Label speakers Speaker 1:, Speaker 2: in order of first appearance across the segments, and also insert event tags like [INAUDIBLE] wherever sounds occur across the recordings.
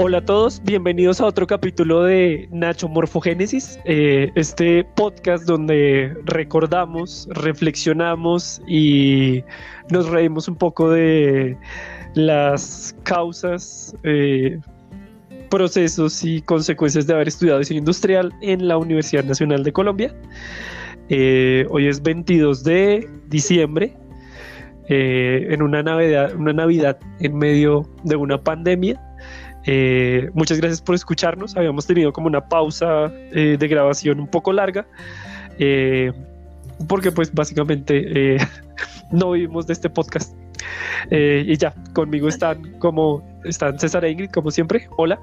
Speaker 1: Hola a todos, bienvenidos a otro capítulo de Nacho Morfogénesis, eh, este podcast donde recordamos, reflexionamos y nos reímos un poco de las causas, eh, procesos y consecuencias de haber estudiado diseño industrial en la Universidad Nacional de Colombia. Eh, hoy es 22 de diciembre, en una Navidad, una Navidad en medio de una pandemia eh, muchas gracias por escucharnos. Habíamos tenido como una pausa eh, de grabación un poco larga, eh, porque pues básicamente [LAUGHS] no vivimos de este podcast. y ya, conmigo están como están César e Ingrid, como siempre. Hola.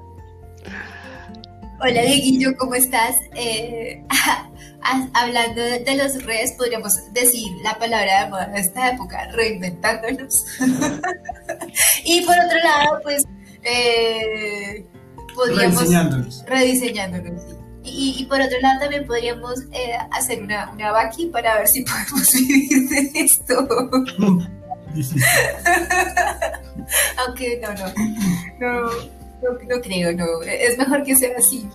Speaker 2: Hola Dieguillo, ¿cómo estás? [LAUGHS] hablando de, los redes, podríamos decir la palabra de moda de esta época, reinventándonos. [LAUGHS] y por otro lado, pues eh, podríamos... Rediseñándolos. Rediseñándolos, Y, por otro lado también podríamos eh, hacer una, una vaqui para ver si [LAUGHS] podemos vivir de esto. [LAUGHS] [LAUGHS] Aunque no, no, no, no, creo, no. Es mejor que sea así.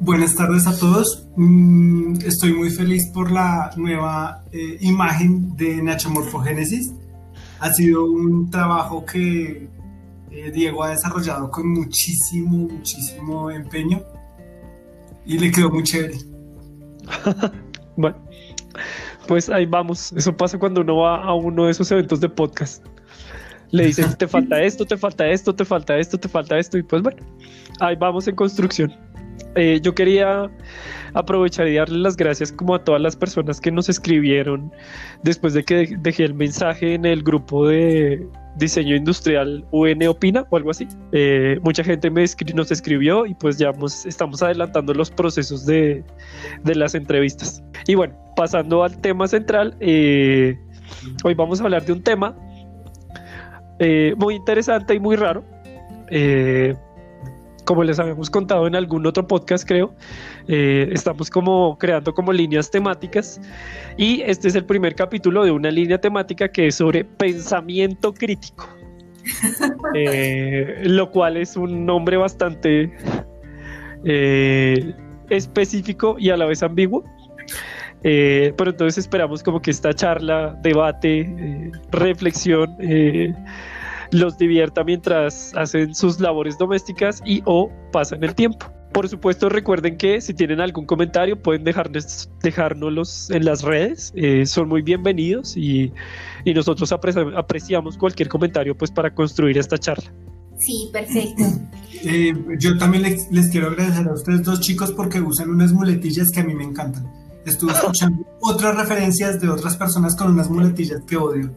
Speaker 3: Buenas tardes a todos. Mm, estoy muy feliz por la nueva eh, imagen de Nacho Morfogénesis ha sido un trabajo que eh, Diego ha desarrollado con muchísimo, muchísimo empeño y le quedó muy chévere. [LAUGHS]
Speaker 1: bueno, pues ahí vamos. Eso pasa cuando uno va a uno de esos eventos de podcast. Le dicen, te falta esto, te falta esto, te falta esto, te falta esto, y pues bueno, ahí vamos en construcción. Eh, yo quería aprovechar y darle las gracias como a todas las personas que nos escribieron después de que dejé el mensaje en el grupo de diseño industrial UN Opina o algo así. Eh, mucha gente me nos escribió y pues ya estamos adelantando los procesos de, las entrevistas. Y bueno, pasando al tema central, eh, hoy vamos a hablar de un tema muy interesante y muy raro como les habíamos contado en algún otro podcast, creo, eh, estamos como creando como líneas temáticas y este es el primer capítulo de una línea temática que es sobre pensamiento crítico, [LAUGHS] eh, lo cual es un nombre bastante eh, específico y a la vez ambiguo. pero entonces esperamos como que esta charla, debate, reflexión, los divierta mientras hacen sus labores domésticas y o pasan el tiempo. Por supuesto, recuerden que si tienen algún comentario pueden dejarnos, dejárnoslos en las redes, eh, son muy bienvenidos y, nosotros apreciamos cualquier comentario pues para construir esta charla.
Speaker 2: Sí, perfecto. [LAUGHS]
Speaker 3: Eh, yo también les, les, quiero agradecer a ustedes dos chicos porque usan unas muletillas que a mí me encantan. Estuve escuchando otras referencias de otras personas con unas muletillas que odio.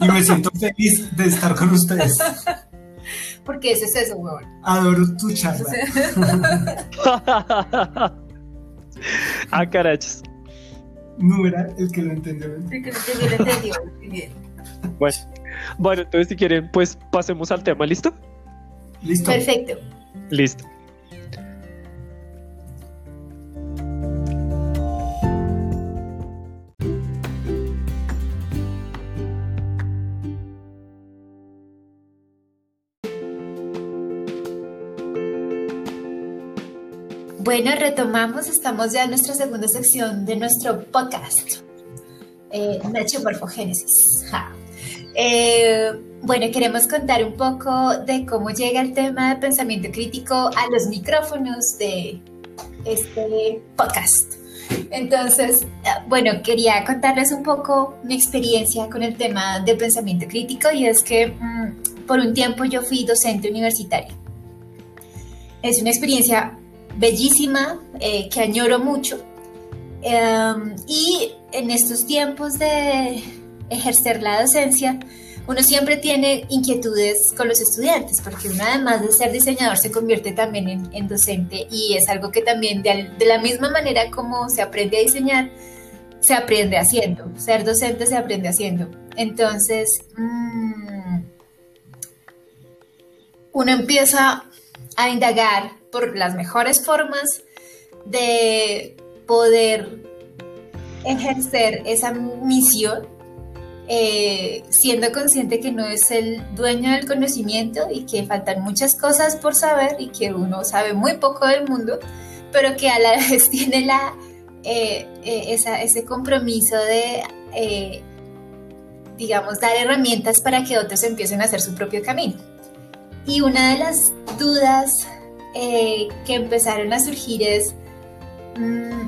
Speaker 3: Y me siento feliz de estar con ustedes.
Speaker 2: Porque ese es eso, weón.
Speaker 3: Adoro tu charla. [LAUGHS]
Speaker 1: ah, carachos.
Speaker 3: Número el que lo entendió.
Speaker 2: El que lo entendió, lo entendió. Bien.
Speaker 1: Bueno. bueno, entonces si quieren, pues pasemos al tema, ¿listo?
Speaker 3: Listo.
Speaker 2: Perfecto.
Speaker 1: Listo.
Speaker 2: Bueno, retomamos, estamos ya en nuestra segunda sección de nuestro podcast, eh, Nacho Morfogénesis. Eh, bueno, queremos contar un poco de cómo llega el tema de pensamiento crítico a los micrófonos de este podcast. Entonces, bueno, quería contarles un poco mi experiencia con el tema de pensamiento crítico y es que mm, por un tiempo yo fui docente universitario. Es una experiencia bellísima, eh, que añoro mucho. Em, y en estos tiempos de ejercer la docencia, uno siempre tiene inquietudes con los estudiantes, porque uno además de ser diseñador se convierte también en, docente y es algo que también de, la misma manera como se aprende a diseñar, se aprende haciendo. Ser docente se aprende haciendo. Entonces, mm, uno empieza a indagar por las mejores formas de poder ejercer esa misión eh, siendo consciente que no es el dueño del conocimiento y que faltan muchas cosas por saber y que uno sabe muy poco del mundo, pero que a la [LAUGHS] vez tiene la, eh, eh, ese compromiso de, digamos, dar herramientas para que otros empiecen a hacer su propio camino. Y una de las dudas que empezaron a surgir es, mm,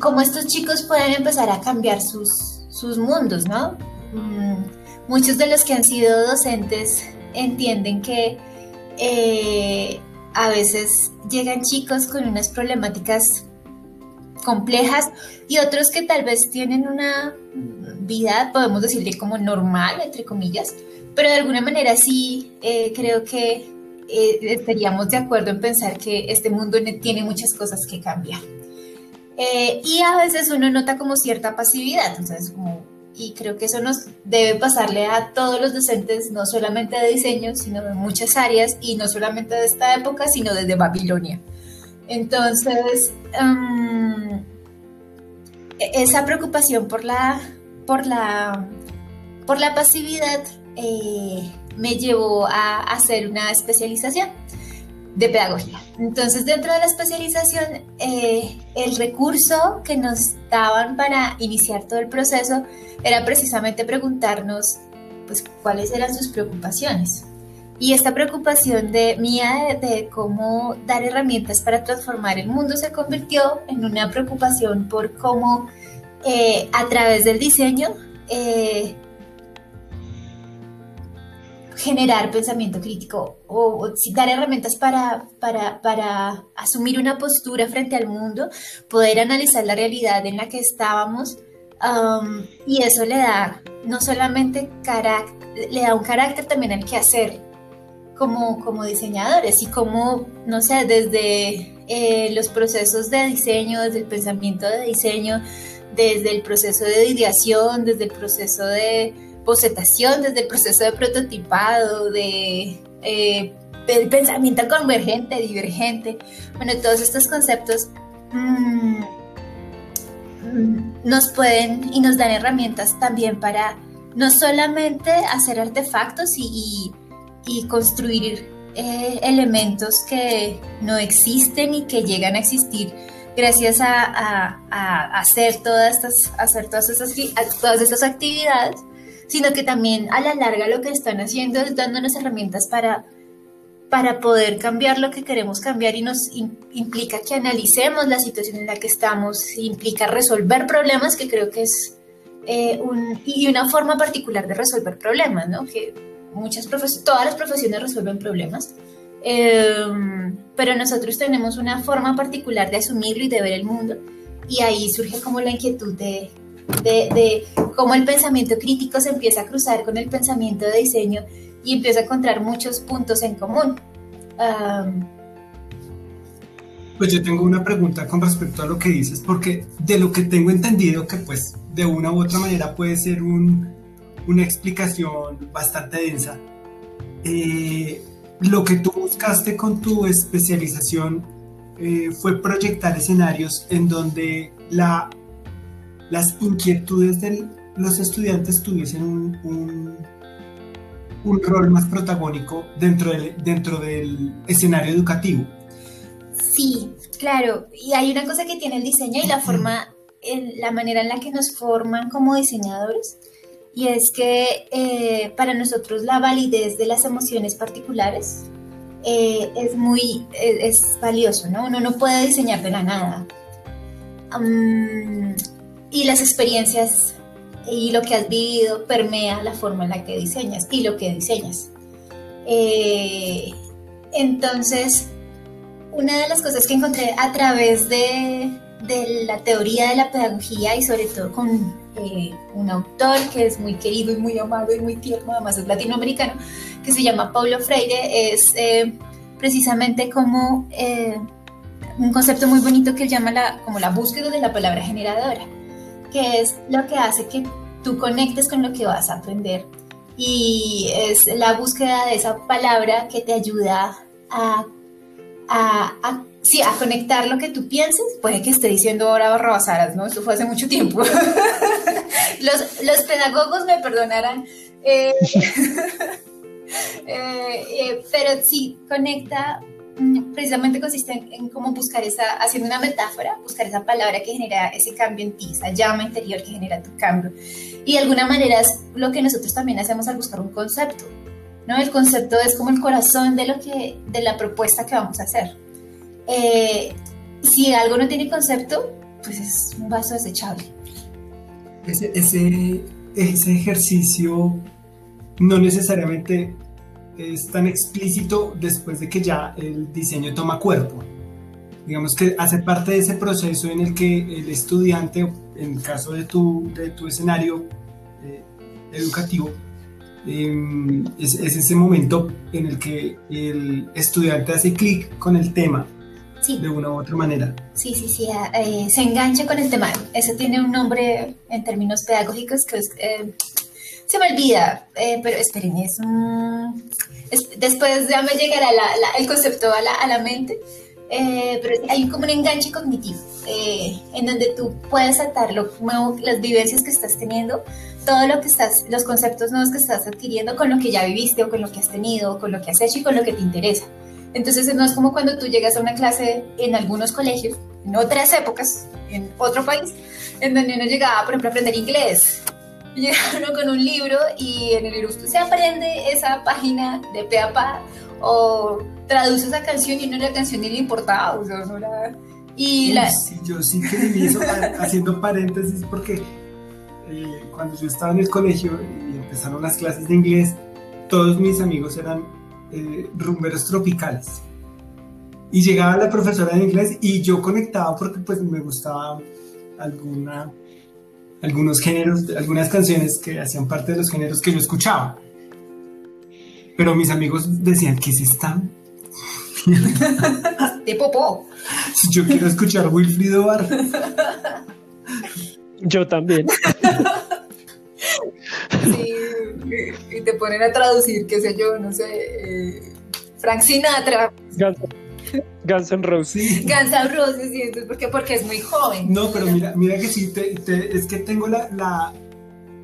Speaker 2: cómo estos chicos pueden empezar a cambiar sus, sus mundos, ¿no? Mm, muchos de los que han sido docentes entienden que eh, a veces llegan chicos con unas problemáticas complejas y otros que tal vez tienen una vida, podemos decirle como normal, entre comillas, pero de alguna manera sí eh, creo que eh, estaríamos de acuerdo en pensar que este mundo tiene muchas cosas que cambiar. Eh, y a veces uno nota como cierta pasividad, entonces como, y creo que eso nos debe pasarle a todos los docentes, no solamente de diseño, sino de muchas áreas, y no solamente de esta época, sino desde Babilonia. Entonces, e-, esa preocupación por la, por la, por la pasividad eh, me llevó a hacer una especialización de pedagogía. Entonces, dentro de la especialización, eh, el recurso que nos daban para iniciar todo el proceso era precisamente preguntarnos, pues, cuáles eran sus preocupaciones. Y esta preocupación de mía de, cómo dar herramientas para transformar el mundo se convirtió en una preocupación por cómo eh, a través del diseño eh, generar pensamiento crítico o, dar herramientas para, para, asumir una postura frente al mundo, poder analizar la realidad en la que estábamos um, y eso le da no solamente carácter, le da un carácter también al que hacer como, como diseñadores y como, no sé, desde eh, los procesos de diseño, desde el pensamiento de diseño, desde el proceso de ideación, desde el proceso de bocetación, desde el proceso de prototipado, de eh, pensamiento convergente, divergente. Bueno, todos estos conceptos mm, nos pueden y nos dan herramientas también para no solamente hacer artefactos y, construir eh, elementos que no existen y que llegan a existir gracias a, hacer todas estas, hacer todas, todas estas actividades, sino que también a la larga lo que están haciendo es dándonos herramientas para, para poder cambiar lo que queremos cambiar y nos implica que analicemos la situación en la que estamos, implica resolver problemas, que creo que es eh, un, y una forma particular de resolver problemas, ¿no? Que muchas todas las profesiones resuelven problemas, em, pero nosotros tenemos una forma particular de asumirlo y de ver el mundo, y ahí surge como la inquietud de, de, cómo el pensamiento crítico se empieza a cruzar con el pensamiento de diseño y empieza a encontrar muchos puntos en común.
Speaker 3: pues yo tengo una pregunta con respecto a lo que dices, porque de lo que tengo entendido que pues de una u otra manera puede ser una explicación bastante densa. Eh, lo que tú buscaste con tu especialización eh, fue proyectar escenarios en donde la las inquietudes de los estudiantes tuviesen un, un, rol más protagónico dentro del, dentro del escenario educativo.
Speaker 2: Sí, claro. Y hay una cosa que tiene el diseño y la forma, la manera en la que nos forman como diseñadores. Y es que eh, para nosotros la validez de las emociones particulares eh, es muy es, valioso, ¿no? Uno no puede diseñar de la nada y las experiencias y lo que has vivido permea la forma en la que diseñas y lo que diseñas. Eh, entonces, una de las cosas que encontré a través de, de la teoría de la pedagogía y sobre todo con eh, un autor que es muy querido y muy amado y muy tierno, además es latinoamericano, que se llama Paulo Freire, es eh, precisamente como un concepto muy bonito que llama la, como la búsqueda de la palabra generadora que es lo que hace que tú conectes con lo que vas a aprender. Y es la búsqueda de esa palabra que te ayuda a, sí, a conectar lo que tú pienses, puede que esté diciendo ahora barrabasaras, ¿no? Esto fue hace mucho tiempo. [LAUGHS] los, los, pedagogos me perdonarán. Eh, [LAUGHS] eh, eh, pero sí, conecta, precisamente consiste en, cómo buscar esa, haciendo una metáfora, buscar esa palabra que genera ese cambio en ti, esa llama interior que genera tu cambio. Y de alguna manera es lo que nosotros también hacemos al buscar un concepto. ¿no? El concepto es como el corazón de, lo que, de la propuesta que vamos a hacer. Eh, si algo no tiene concepto, pues es un vaso desechable.
Speaker 3: Ese, ese, ese ejercicio no necesariamente es tan explícito después de que ya el diseño toma cuerpo. Digamos que hace parte de ese proceso en el que el estudiante, en el caso de tu, de tu escenario eh, educativo, eh, es, es, ese momento en el que el estudiante hace clic con el tema
Speaker 2: Sí.
Speaker 3: de una u otra manera.
Speaker 2: Sí, sí, sí, eh, se engancha con el tema. Eso tiene un nombre en términos pedagógicos que es, eh, se me olvida, eh, pero esperen, es, un, es, después ya me llegará la, la, el concepto a la, a la mente, pero hay como un enganche cognitivo en donde tú puedes atar lo las vivencias que estás teniendo, todo lo que estás, los conceptos nuevos que estás adquiriendo con lo que ya viviste o con lo que has tenido, con lo que has hecho y con lo que te interesa. Entonces no es como cuando tú llegas a una clase en algunos colegios, en otras épocas, en otro país, en donde uno llegaba, por ejemplo, a aprender inglés. Llegaba uno con un libro y en el libro usted se aprende esa página de pe a pa o traduce esa canción y no la canción ni le importaba. O sea, no la... y
Speaker 3: Uy,
Speaker 2: la...
Speaker 3: sí, yo sí que eso, [LAUGHS] haciendo paréntesis, porque eh, cuando yo estaba en el colegio y empezaron las clases de inglés, todos mis amigos eran eh, rumberos tropicales. Y llegaba la profesora de inglés y yo conectaba porque pues me gustaba alguna, algunos géneros, algunas canciones que hacían parte de los géneros que yo escuchaba. Pero mis amigos decían, ¿qué es esta? [LAUGHS]
Speaker 2: de popó.
Speaker 3: Yo quiero escuchar Wilfrido Bar.
Speaker 1: Yo también.
Speaker 2: sí, y te ponen a traducir, qué sé yo, no sé, eh, Frank Sinatra.
Speaker 1: Guns, [LAUGHS] Guns N' Roses.
Speaker 3: Sí. [LAUGHS]
Speaker 2: Guns N' Roses, sí, entonces, ¿por qué? Porque es muy joven.
Speaker 3: No, pero mira, mira que sí, te, te, es que tengo la, la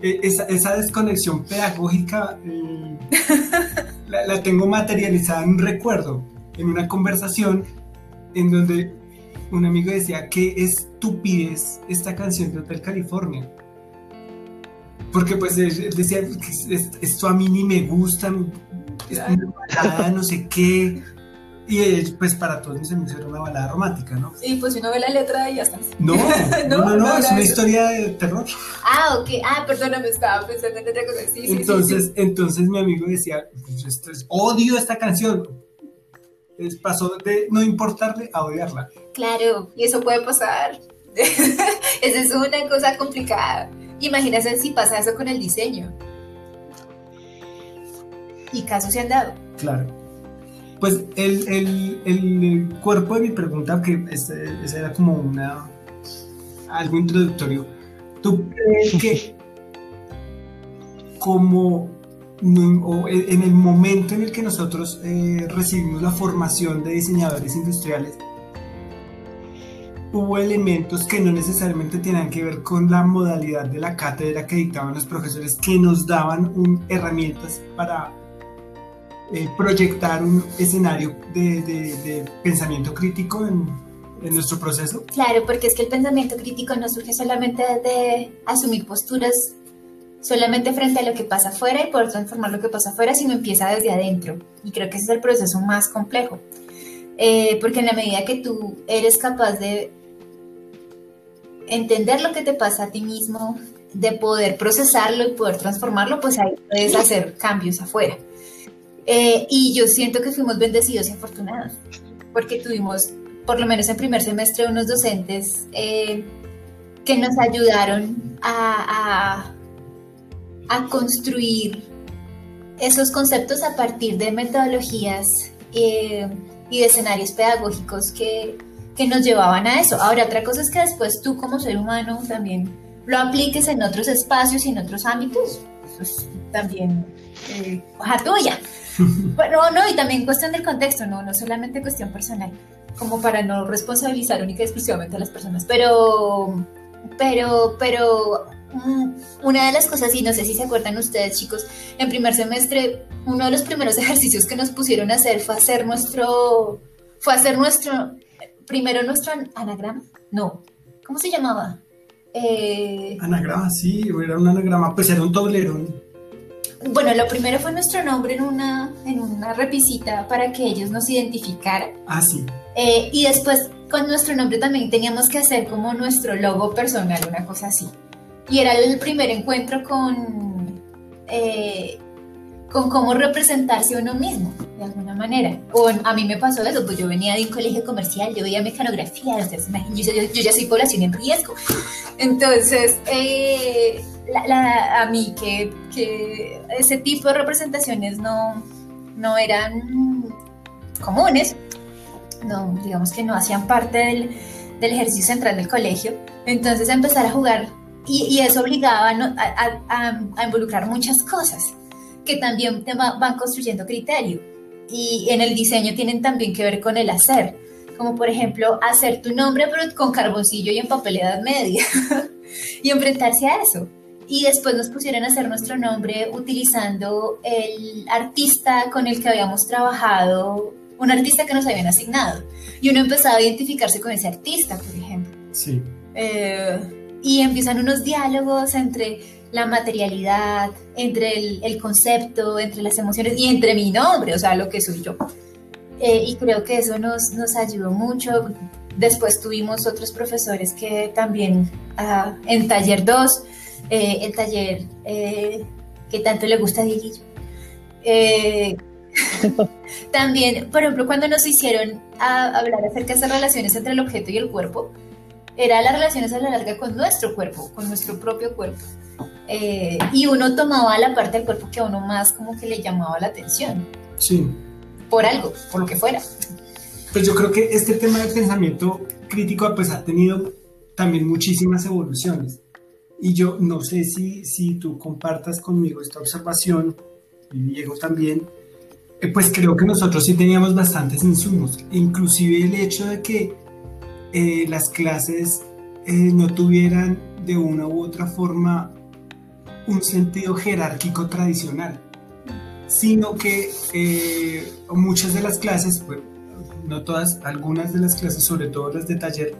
Speaker 3: esa, esa, desconexión pedagógica, eh, [LAUGHS] la, la tengo materializada en un recuerdo, en una conversación en donde un amigo decía, qué estupidez esta canción de Hotel California. Porque pues él decía, esto a mí ni me gusta, es una balada, no sé qué. Y él, pues para todos mis amigos era una balada romántica, ¿no?
Speaker 2: Sí, pues uno ve la letra y ya está.
Speaker 3: No, [LAUGHS] no, no, no, es una historia de terror.
Speaker 2: Ah, ok. Ah, perdóname, estaba pensando en otra cosa. Sí,
Speaker 3: entonces,
Speaker 2: sí, sí,
Speaker 3: entonces mi amigo decía, pues esto es, odio esta canción. Es, pasó de no importarle a odiarla.
Speaker 2: Claro, y eso puede pasar. [LAUGHS] Esa es una cosa complicada. Imagínate si pasa eso con el diseño. Y casos se han dado.
Speaker 3: Claro. Pues el, el, el cuerpo de mi pregunta, que ese, ese era como una algo introductorio, ¿tú crees que como o en el momento en el que nosotros eh, recibimos la formación de diseñadores industriales, hubo elementos que no necesariamente tenían que ver con la modalidad de la cátedra que dictaban los profesores, que nos daban herramientas para eh, proyectar un escenario de, de, de pensamiento crítico en, en, nuestro proceso?
Speaker 2: Claro, porque es que el pensamiento crítico no surge solamente de asumir posturas solamente frente a lo que pasa afuera y poder transformar lo que pasa afuera, sino empieza desde adentro. Y creo que ese es el proceso más complejo. Eh, porque en la medida que tú eres capaz de entender lo que te pasa a ti mismo, de poder procesarlo y poder transformarlo, pues ahí puedes hacer cambios afuera. Eh, y yo siento que fuimos bendecidos y afortunados, porque tuvimos, por lo menos en primer semestre, unos docentes eh, que nos ayudaron a, construir esos conceptos a partir de metodologías eh, y de escenarios pedagógicos que, que nos llevaban a eso. Ahora, otra cosa es que después tú como ser humano también lo apliques en otros espacios y en otros ámbitos. Eso es también eh, hoja tuya. Pero no, y también cuestión del contexto, no, no solamente cuestión personal. como para no responsabilizar única y exclusivamente a las personas. Pero, pero, pero mm, una de las cosas, y no sé si se acuerdan ustedes, chicos, en primer semestre, uno de los primeros [LAUGHS] ejercicios que nos pusieron a hacer fue hacer nuestro, fue hacer nuestro, primero nuestro anagrama, no, ¿cómo se llamaba?
Speaker 3: Eh, anagrama, sí, era un anagrama, pues era un tablero.
Speaker 2: Bueno, lo primero fue nuestro nombre en una, en una repisita para que ellos nos identificaran.
Speaker 3: Ah, sí.
Speaker 2: Eh, y después con nuestro nombre también teníamos que hacer como nuestro logo personal, una cosa así. Y era el primer encuentro con, eh, con cómo representarse uno mismo, de alguna manera. O a mí me pasó eso, pues yo venía de un colegio comercial, yo veía mecanografía, yo, yo, ya soy población en riesgo. Entonces, eh, a mí que, que, ese tipo de representaciones no, no eran comunes, no, digamos que no hacían parte del, del ejercicio central del colegio. Entonces empezar a jugar y, eso obligaba a, involucrar muchas cosas que también te van construyendo criterio. Y en el diseño tienen también que ver con el hacer, como por ejemplo hacer tu nombre pero con carboncillo y en papel edad media [LAUGHS] y enfrentarse a eso. Y después nos pusieron a hacer nuestro nombre utilizando el artista con el que habíamos trabajado un artista que nos habían asignado. Y uno empezaba a identificarse con ese artista, por ejemplo.
Speaker 3: Sí.
Speaker 2: Eh, y empiezan unos diálogos entre la materialidad, entre el, concepto, entre las emociones y entre mi nombre, o sea, lo que soy yo. Eh, y creo que eso nos, nos ayudó mucho. Después tuvimos otros profesores que también ah, en taller 2, eh, el taller que tanto le gusta a Dieguillo, [LAUGHS] También, por ejemplo, cuando nos hicieron hablar acerca de esas relaciones entre el objeto y el cuerpo, era las relaciones a la larga con nuestro cuerpo, con nuestro propio cuerpo. Eh, y uno tomaba la parte del cuerpo que a uno más como que le llamaba la atención.
Speaker 3: Sí.
Speaker 2: Por algo, por lo que fuera.
Speaker 3: Pues yo creo que este tema del pensamiento crítico pues ha tenido también muchísimas evoluciones. Y yo no sé si, si tú compartas conmigo esta observación, y Diego también, eh, pues creo que nosotros sí teníamos bastantes insumos, inclusive el hecho de que eh, las clases eh, no tuvieran de una u otra forma un sentido jerárquico tradicional, sino que muchas de las clases, pues, no todas, algunas de las clases, sobre todo las de taller,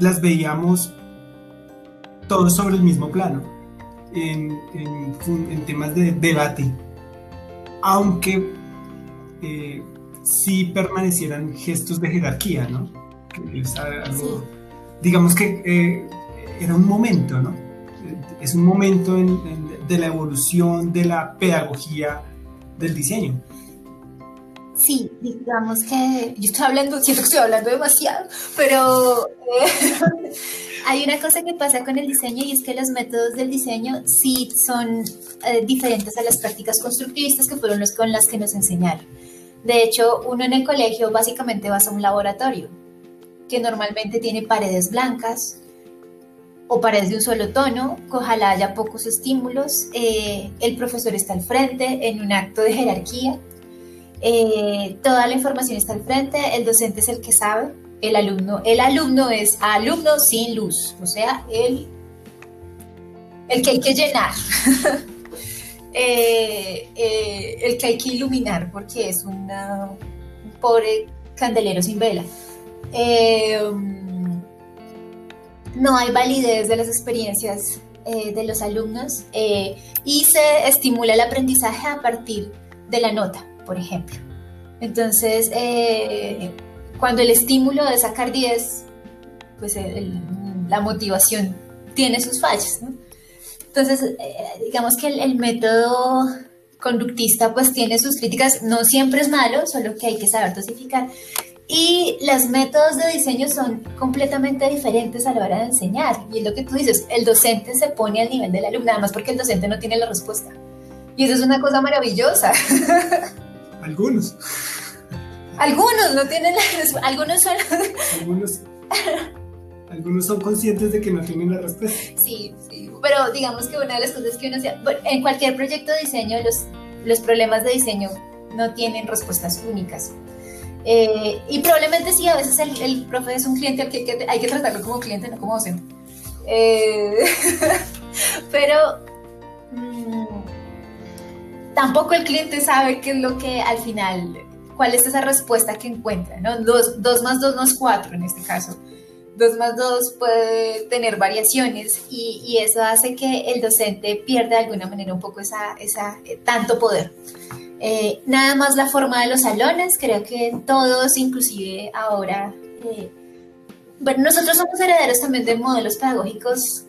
Speaker 3: las veíamos todos sobre el mismo plano, en, en temas de debate aunque eh, sí permanecieran gestos de jerarquía, ¿no? Digamos que eh, era un momento, ¿no? Es un momento de la evolución de la pedagogía del diseño.
Speaker 2: Sí, digamos que yo estoy hablando, siento que estoy hablando demasiado, pero eh, [LAUGHS] hay una cosa que pasa con el diseño y es que los métodos del diseño sí son eh, diferentes a las prácticas constructivistas que fueron los con las que nos enseñaron. De hecho, uno en el colegio básicamente va a un laboratorio que normalmente tiene paredes blancas o paredes de un solo tono, ojalá haya pocos estímulos, eh, el profesor está al frente en un acto de jerarquía, eh, toda la información está al frente, el docente es el que sabe, el alumno, el alumno es alumno sin luz, o sea, el, el que hay que llenar, [LAUGHS] eh, eh, el que hay que iluminar, porque es una, un pobre candelero sin vela. no hay validez de las experiencias de los alumnos y se estimula el aprendizaje a partir de la nota por ejemplo. Entonces, eh, cuando el estímulo de sacar 10, pues la motivación tiene sus fallas, ¿no? Entonces, eh, digamos que el, método conductista pues tiene sus críticas, no siempre es malo, solo que hay que saber dosificar. Y los métodos de diseño son completamente diferentes a la hora de enseñar. Y es lo que tú dices, el docente se pone al nivel del alumno, nada más porque el docente no tiene la respuesta. Y eso es una cosa maravillosa. [LAUGHS]
Speaker 3: Algunos.
Speaker 2: Algunos no tienen la Algunos son.
Speaker 3: Algunos. Algunos son conscientes de que no tienen la respuesta.
Speaker 2: Sí, sí. Pero digamos que una de las cosas que uno hacía. En cualquier proyecto de diseño, los, los problemas de diseño no tienen respuestas únicas. Eh, y probablemente sí, a veces el, el, profe es un cliente al que, hay que tratarlo como cliente, no como docente. Eh, [LAUGHS] pero mm, tampoco el cliente sabe qué es lo que al final, cuál es esa respuesta que encuentra, ¿no? Dos, dos más dos no es cuatro en este caso. 2 más 2 puede tener variaciones y, y, eso hace que el docente pierda de alguna manera un poco esa, esa eh, tanto poder. Eh, nada más la forma de los salones, creo que todos, inclusive ahora, eh, bueno, nosotros somos herederos también de modelos pedagógicos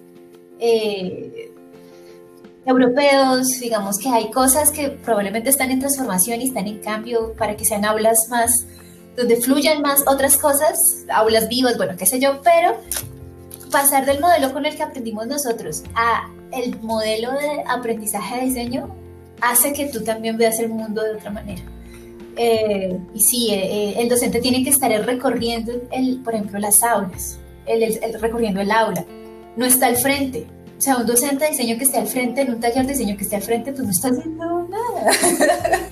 Speaker 2: europeos, digamos que hay cosas que probablemente están en transformación y están en cambio para que sean aulas más donde fluyan más otras cosas, aulas vivas, bueno, qué sé yo, pero pasar del modelo con el que aprendimos nosotros a el modelo de aprendizaje de diseño hace que tú también veas el mundo de otra manera. Eh, y sí, eh, eh, el docente tiene que estar recorriendo, el, por ejemplo, las aulas, el, recorriendo el aula, no está al frente, o sea, un docente de diseño que esté al frente, en un taller de diseño que esté al frente, pues no está haciendo nada. [LAUGHS]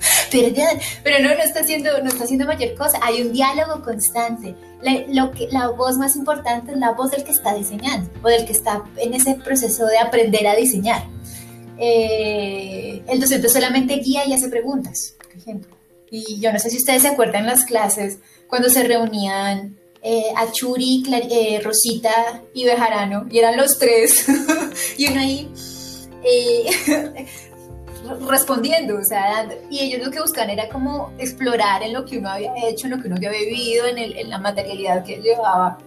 Speaker 2: pero, no, no está, haciendo, no está haciendo mayor cosa. Hay un diálogo constante. La, lo que, la voz más importante es la voz del que está diseñando o del que está en ese proceso de aprender a diseñar. Eh, el docente solamente guía y hace preguntas, por ejemplo. Y yo no sé si ustedes se acuerdan las clases cuando se reunían eh, Achuri, eh, Rosita y Bejarano, y eran los tres, [LAUGHS] y uno ahí eh, [LAUGHS] respondiendo, o sea, y ellos lo que buscan era como explorar en lo que uno había hecho, en lo que uno había vivido, en, el, en la materialidad que llevaba,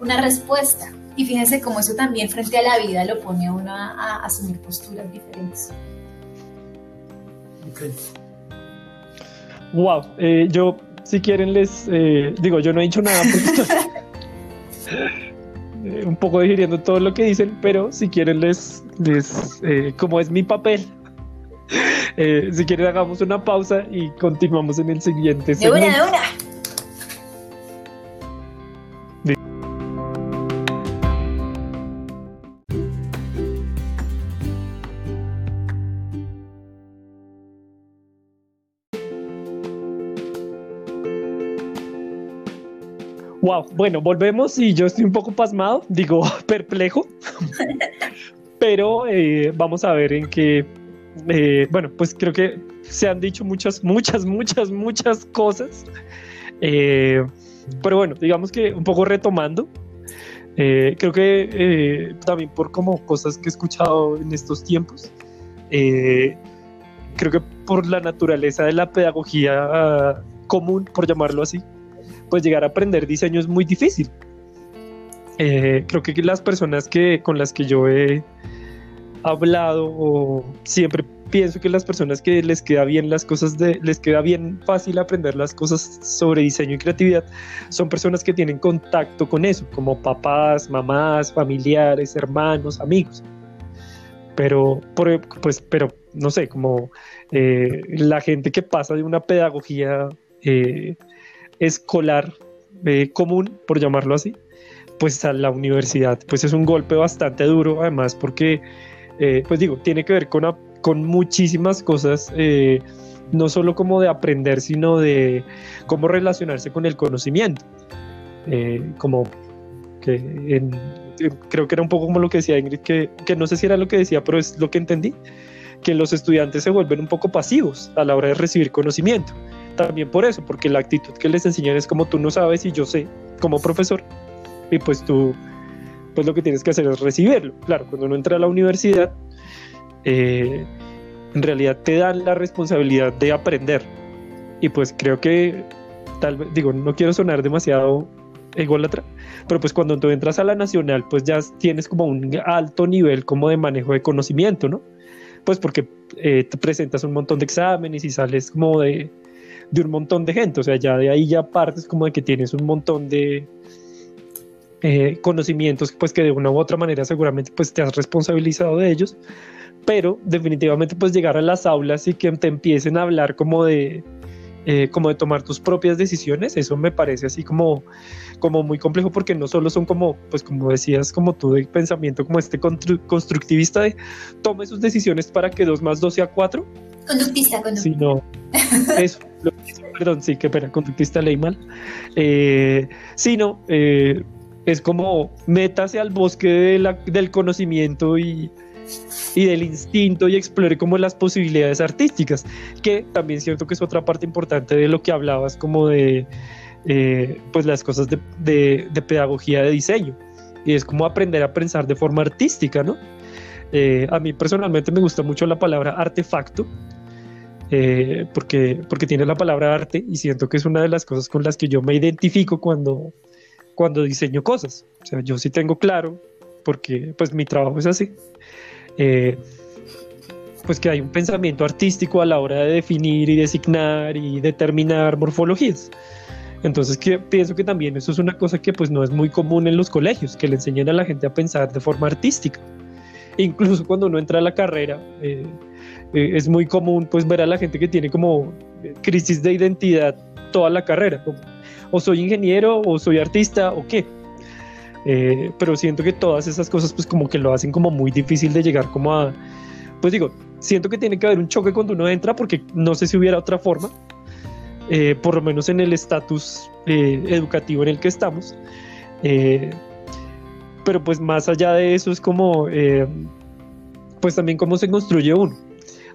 Speaker 2: una respuesta. Y fíjense cómo eso también frente a la vida lo pone a uno a, asumir posturas diferentes.
Speaker 1: Okay. Wow, eh, yo si quieren les eh, digo, yo no he dicho nada porque [LAUGHS] eh, un poco digiriendo todo lo que dicen, pero si quieren les, les eh, como es mi papel, [LAUGHS] si quieren hagamos una pausa y continuamos en el siguiente.
Speaker 2: De una, de una.
Speaker 1: Wow, bueno, volvemos y yo estoy un poco pasmado, digo [LAUGHS] perplejo, pero eh, vamos a ver en qué, eh, bueno, pues creo que se han dicho muchas, muchas, muchas, muchas cosas, eh, pero bueno, digamos que un poco retomando, creo que también por como cosas que he escuchado en estos tiempos, creo que por la naturaleza de la pedagogía común, por llamarlo así, pues llegar a aprender diseño es muy difícil. Eh, creo que las personas que, con las que yo he hablado o siempre pienso que las personas que les queda bien las cosas de, les queda bien fácil aprender las cosas sobre diseño y creatividad son personas que tienen contacto con eso, como papás, mamás, familiares, hermanos, amigos. Pero, pues, pero no sé, como eh, la gente que pasa de una pedagogía eh, escolar eh, común, por llamarlo así, pues a la universidad, pues es un golpe bastante duro, además porque, eh, pues digo, tiene que ver con, con muchísimas cosas, eh, no solo como de aprender, sino de cómo relacionarse con el conocimiento, como que creo que era un poco como lo que decía Ingrid, que, que no sé si era lo que decía, pero es lo que entendí, que los estudiantes se vuelven un poco pasivos a la hora de recibir conocimiento también por eso, porque la actitud que les enseñan es como tú no sabes y yo sé como profesor, y pues tú, pues lo que tienes que hacer es recibirlo. Claro, cuando uno entra a la universidad, eh, en realidad te dan la responsabilidad de aprender. Y pues creo que, tal vez, digo, no quiero sonar demasiado ególatra, pero pues cuando tú entras a la nacional, pues ya tienes como un alto nivel como de manejo de conocimiento, ¿no? Pues porque eh, te presentas un montón de exámenes y sales como de, de un montón de gente, o sea, ya de ahí ya partes como de que tienes un montón de eh, conocimientos pues que de una u otra manera seguramente pues te has responsabilizado de ellos, pero definitivamente pues llegar a las aulas y que te empiecen a hablar como de eh, como de tomar tus propias decisiones, eso me parece así como, como muy complejo porque no solo son como, pues como decías, como tú de pensamiento como este constructivista de tome sus decisiones para que 2 más 2 sea 4,
Speaker 2: Conductista,
Speaker 1: conductista. Sino [LAUGHS] eso, perdón, sí, qué pena, conductista leí mal. Eh, sí, no, eh, es como métase al bosque del conocimiento y, y del instinto y explore como las posibilidades artísticas, que también siento que es otra parte importante de lo que hablabas como de eh, pues las cosas de, de, pedagogía de diseño y es como aprender a pensar de forma artística, ¿no? Eh, a mí personalmente me gusta mucho la palabra artefacto, eh, porque, porque tiene la palabra arte y siento que es una de las cosas con las que yo me identifico cuando, cuando diseño cosas. O sea, yo sí tengo claro, porque pues mi trabajo es así, eh, pues que hay un pensamiento artístico a la hora de definir y designar y determinar morfologías. Entonces que, pienso que también eso es una cosa que pues no es muy común en los colegios, que le enseñan a la gente a pensar de forma artística. Incluso cuando uno entra a la carrera, eh, eh, es muy común pues ver a la gente que tiene como crisis de identidad toda la carrera, o soy ingeniero o soy artista o qué. Eh, pero siento que todas esas cosas pues como que lo hacen como muy difícil de llegar como a, pues digo, siento que tiene que haber un choque cuando uno entra porque no sé si hubiera otra forma, eh, por lo menos en el estatus eh, educativo en el que estamos. Pero pues más allá de eso es como, pues también cómo se construye uno.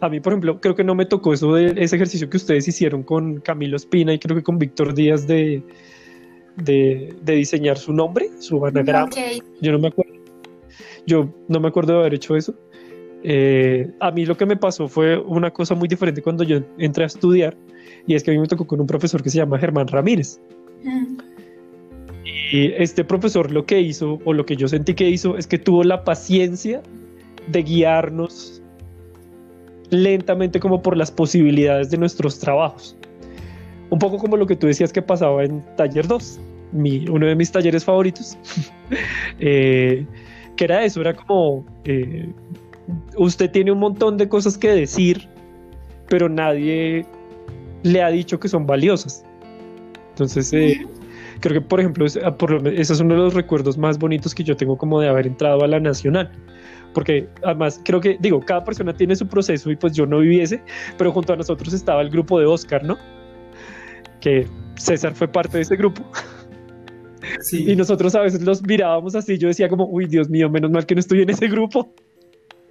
Speaker 1: A mí, por ejemplo, creo que no me tocó eso de ese ejercicio que ustedes hicieron con Camilo Espina y creo que con Víctor Díaz de, de, diseñar su nombre, su anagrama. Yo no me acuerdo. Yo no me acuerdo de haber hecho eso. Eh, a mí lo que me pasó fue una cosa muy diferente cuando yo entré a estudiar y es que a mí me tocó con un profesor que se llama Germán Ramírez. Mm. Este profesor lo que hizo, o lo que yo sentí que hizo, es que tuvo la paciencia de guiarnos lentamente como por las posibilidades de nuestros trabajos. Un poco como lo que tú decías que pasaba en Taller 2, mi, uno de mis talleres favoritos, [LAUGHS] eh, que era eso, era como, eh, usted tiene un montón de cosas que decir, pero nadie le ha dicho que son valiosas. Entonces, eh, creo que, por ejemplo, ese es uno de los recuerdos más bonitos que yo tengo como de haber entrado a la Nacional porque además creo que, digo, cada persona tiene su proceso y pues yo no viviese, pero junto a nosotros estaba el grupo de Oscar, ¿no? Que César fue parte de ese grupo. Sí. Y nosotros a veces los mirábamos así, yo decía como, uy, Dios mío, menos mal que no estoy en ese grupo.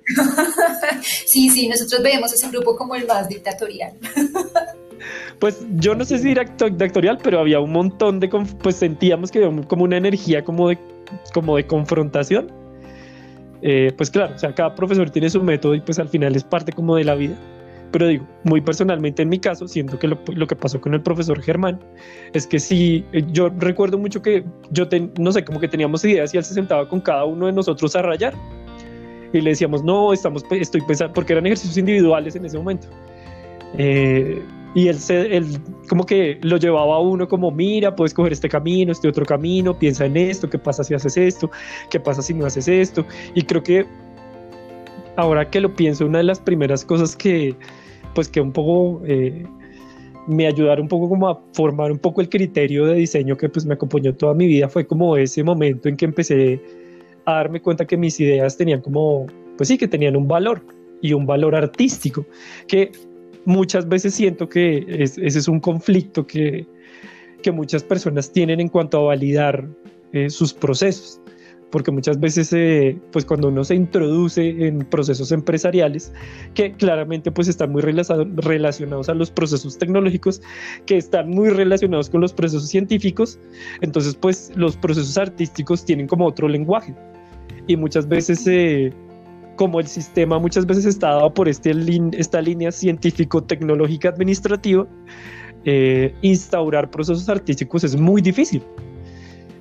Speaker 1: [LAUGHS]
Speaker 2: sí, sí, nosotros veíamos ese grupo como el más dictatorial. [LAUGHS]
Speaker 1: pues yo no sé si dictatorial, pero había un montón de, pues sentíamos que había como una energía como de, como de confrontación eh, pues claro, o sea, cada profesor tiene su método y pues al final es parte como de la vida. Pero digo, muy personalmente en mi caso, siento que lo, que pasó con el profesor Germán es que sí, eh, yo recuerdo mucho que yo, no sé, como que teníamos ideas y él se sentaba con cada uno de nosotros a rayar. Y le decíamos, no, estamos, estoy pensando, porque eran ejercicios individuales en ese momento. Eh, y él, se, él como que lo llevaba a uno como, mira, puedes coger este camino, este otro camino, piensa en esto, qué pasa si haces esto, qué pasa si no haces esto. Y creo que ahora que lo pienso, una de las primeras cosas que, pues que un poco eh, me ayudaron un poco como a formar un poco el criterio de diseño que pues me acompañó toda mi vida fue como ese momento en que empecé a darme cuenta que mis ideas tenían como, pues sí, que tenían un valor y un valor artístico, que muchas veces siento que ese es un conflicto que, que, muchas personas tienen en cuanto a validar eh, sus procesos. Porque muchas veces, eh, pues cuando uno se introduce en procesos empresariales, que claramente pues están muy relacionados a los procesos tecnológicos, que están muy relacionados con los procesos científicos, entonces pues los procesos artísticos tienen como otro lenguaje. Y muchas veces eh, como el sistema muchas veces está dado por este esta línea científico-tecnológica administrativa, eh, instaurar procesos artísticos es muy difícil.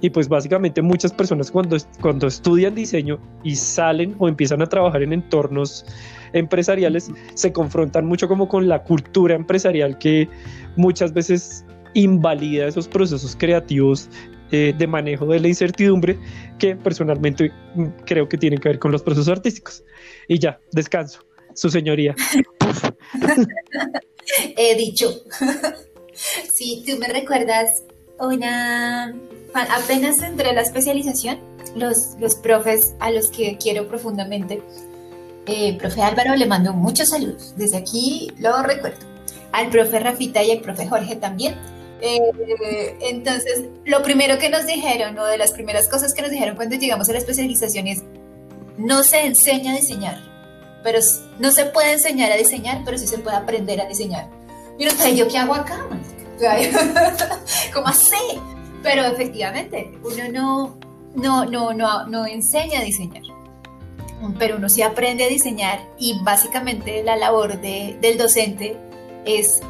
Speaker 1: Y pues básicamente muchas personas cuando, cuando estudian diseño y salen o empiezan a trabajar en entornos empresariales, se confrontan mucho como con la cultura empresarial que muchas veces invalida esos procesos creativos eh, de manejo de la incertidumbre que personalmente mm, creo que tienen que ver con los procesos artísticos. Y ya, descanso. Su señoría. [LAUGHS]
Speaker 2: He dicho. [LAUGHS] sí, tú me recuerdas una... Apenas entré a la especialización, los, los profes a los que quiero profundamente, eh, profe Álvaro, le mando muchos saludos. Desde aquí lo recuerdo. al profe Rafita y al profe Jorge también. Eh, entonces, lo primero que nos dijeron, o de las primeras cosas que nos dijeron cuando llegamos a la especialización es, no se enseña a diseñar, pero no se puede enseñar a diseñar, pero sí se puede aprender a diseñar. Y uno ¿yo qué hago acá? [LAUGHS] [LAUGHS] ¿Cómo así? Pero efectivamente, uno no, no, no, no, no enseña a diseñar, pero uno sí aprende a diseñar y básicamente la labor de, del docente es